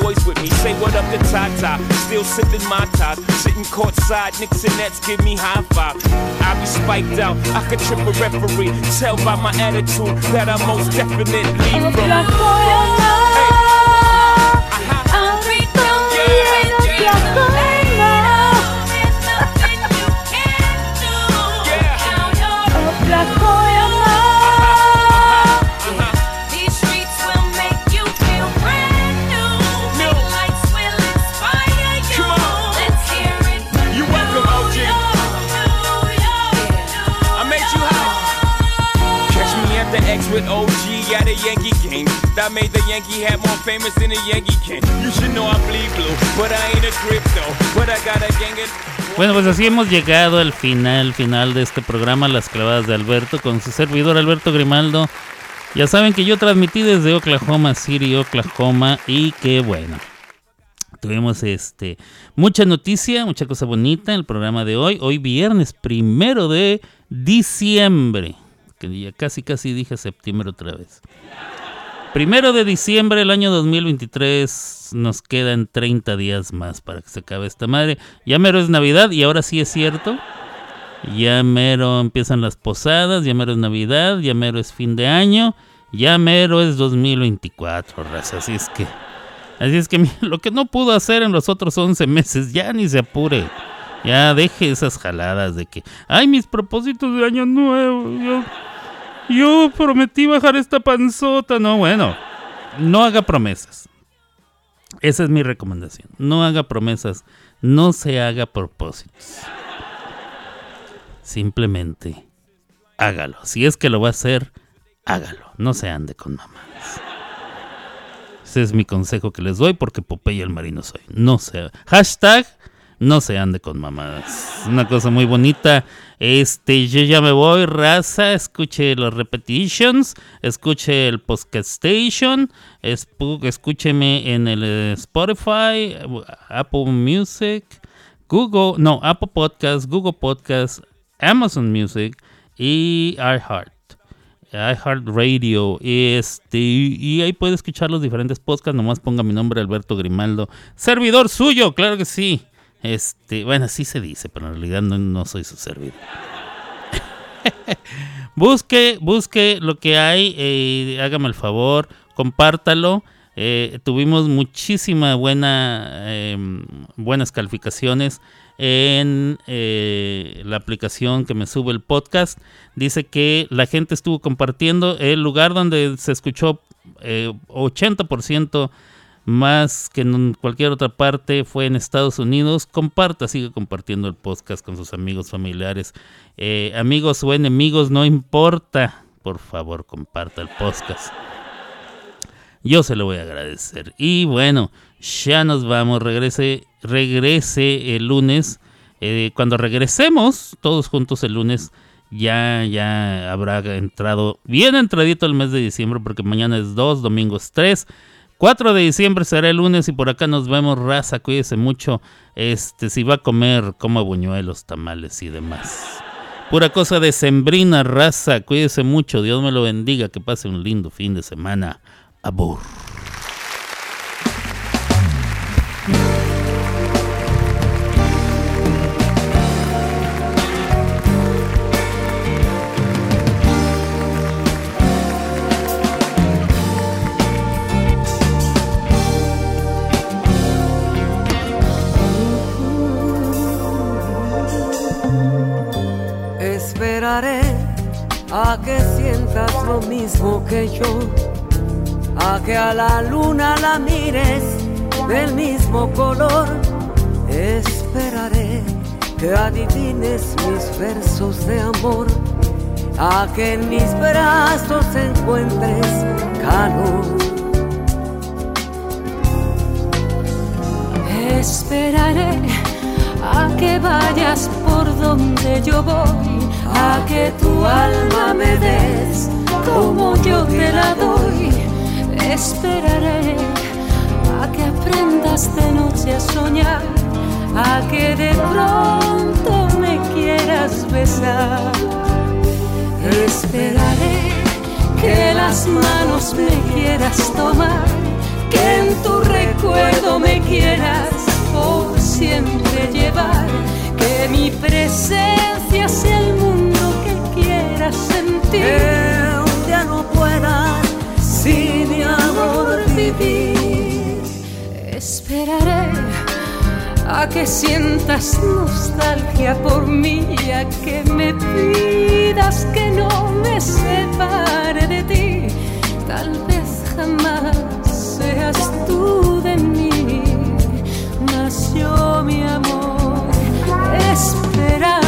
boys with me. Say what up to Tata, still sipping my ties. Sitting courtside, Knicks and Nets give me high five. I be spiked out, I could trip a referee. Tell by my attitude that I'm most definitely from. These Bueno, pues así hemos llegado al final, final de este programa, Las Clavadas de Alberto, con su servidor Alberto Grimaldo. Ya saben que yo transmití desde Oklahoma City, Oklahoma, y que bueno. Tuvimos este mucha noticia, mucha cosa bonita en el programa de hoy. Hoy viernes primero de diciembre. Que ya casi casi dije septiembre otra vez. Primero de diciembre del año 2023. Nos quedan 30 días más para que se acabe esta madre. Ya mero es Navidad y ahora sí es cierto. Ya mero empiezan las posadas, ya mero es Navidad, ya mero es fin de año, ya mero es 2024, raza. Así es que, así es que lo que no pudo hacer en los otros 11 meses, ya ni se apure. Ya deje esas jaladas de que, ay, mis propósitos de año nuevo. Yo, prometí bajar esta panzota. No, bueno, no haga promesas. Esa es mi recomendación. No haga promesas, no se haga propósitos. Simplemente hágalo. Si es que lo va a hacer, hágalo. No se ande con mamadas. Ese es mi consejo que les doy porque Popeye el marino soy. No se hashtag no se ande con mamadas. Una cosa muy bonita. Este, yo ya me voy, raza. Escuche los repetitions. Escuche el podcast station. Escúcheme en el eh, Spotify, Apple Music, Google, no, Apple Podcast, Google Podcast, Amazon Music y iHeart. iHeartRadio. Este, y ahí puede escuchar los diferentes podcasts. Nomás ponga mi nombre, Alberto Grimaldo. Servidor suyo, claro que sí. Este, bueno, así se dice, pero en realidad no, no soy su servidor. busque, busque lo que hay, eh, hágame el favor, compártalo. Eh, tuvimos muchísima buena, eh, buenas calificaciones en eh, la aplicación que me sube el podcast. Dice que la gente estuvo compartiendo el lugar donde se escuchó eh, 80% más que en cualquier otra parte fue en Estados Unidos. Comparta, sigue compartiendo el podcast con sus amigos, familiares, eh, amigos o enemigos, no importa. Por favor, comparta el podcast. Yo se lo voy a agradecer. Y bueno, ya nos vamos. Regrese, regrese el lunes. Eh, cuando regresemos todos juntos el lunes, ya, ya habrá entrado bien entradito el mes de diciembre, porque mañana es 2, domingo es 3. 4 de diciembre será el lunes y por acá nos vemos, raza. Cuídese mucho. Este, si va a comer, coma buñuelos, tamales y demás. Pura cosa de sembrina raza. Cuídese mucho. Dios me lo bendiga. Que pase un lindo fin de semana. Abur. A que sientas lo mismo que yo, a que a la luna la mires del mismo color. Esperaré que adivines mis versos de amor, a que en mis brazos encuentres calor. Esperaré a que vayas por donde yo voy, a que tu alma me des como yo te la doy. Esperaré a que aprendas de noche a soñar, a que de pronto me quieras besar. Esperaré que las manos me quieras tomar, que en tu recuerdo me quieras por siempre llevar, que mi presencia sea el mundo sentir. Día no sin mi amor vivir. Esperaré a que sientas nostalgia por mí, a que me pidas que no me separe de ti. Tal vez jamás seas tú de mí. Nació mi amor, esperaré.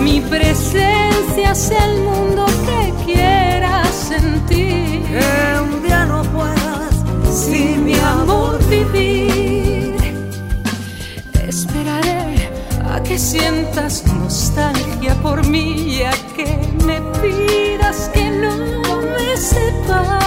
Mi presencia sea el mundo que quieras sentir. Que un día no puedas sin mi amor vivir. Esperaré a que sientas nostalgia por mí y a que me pidas que no me separes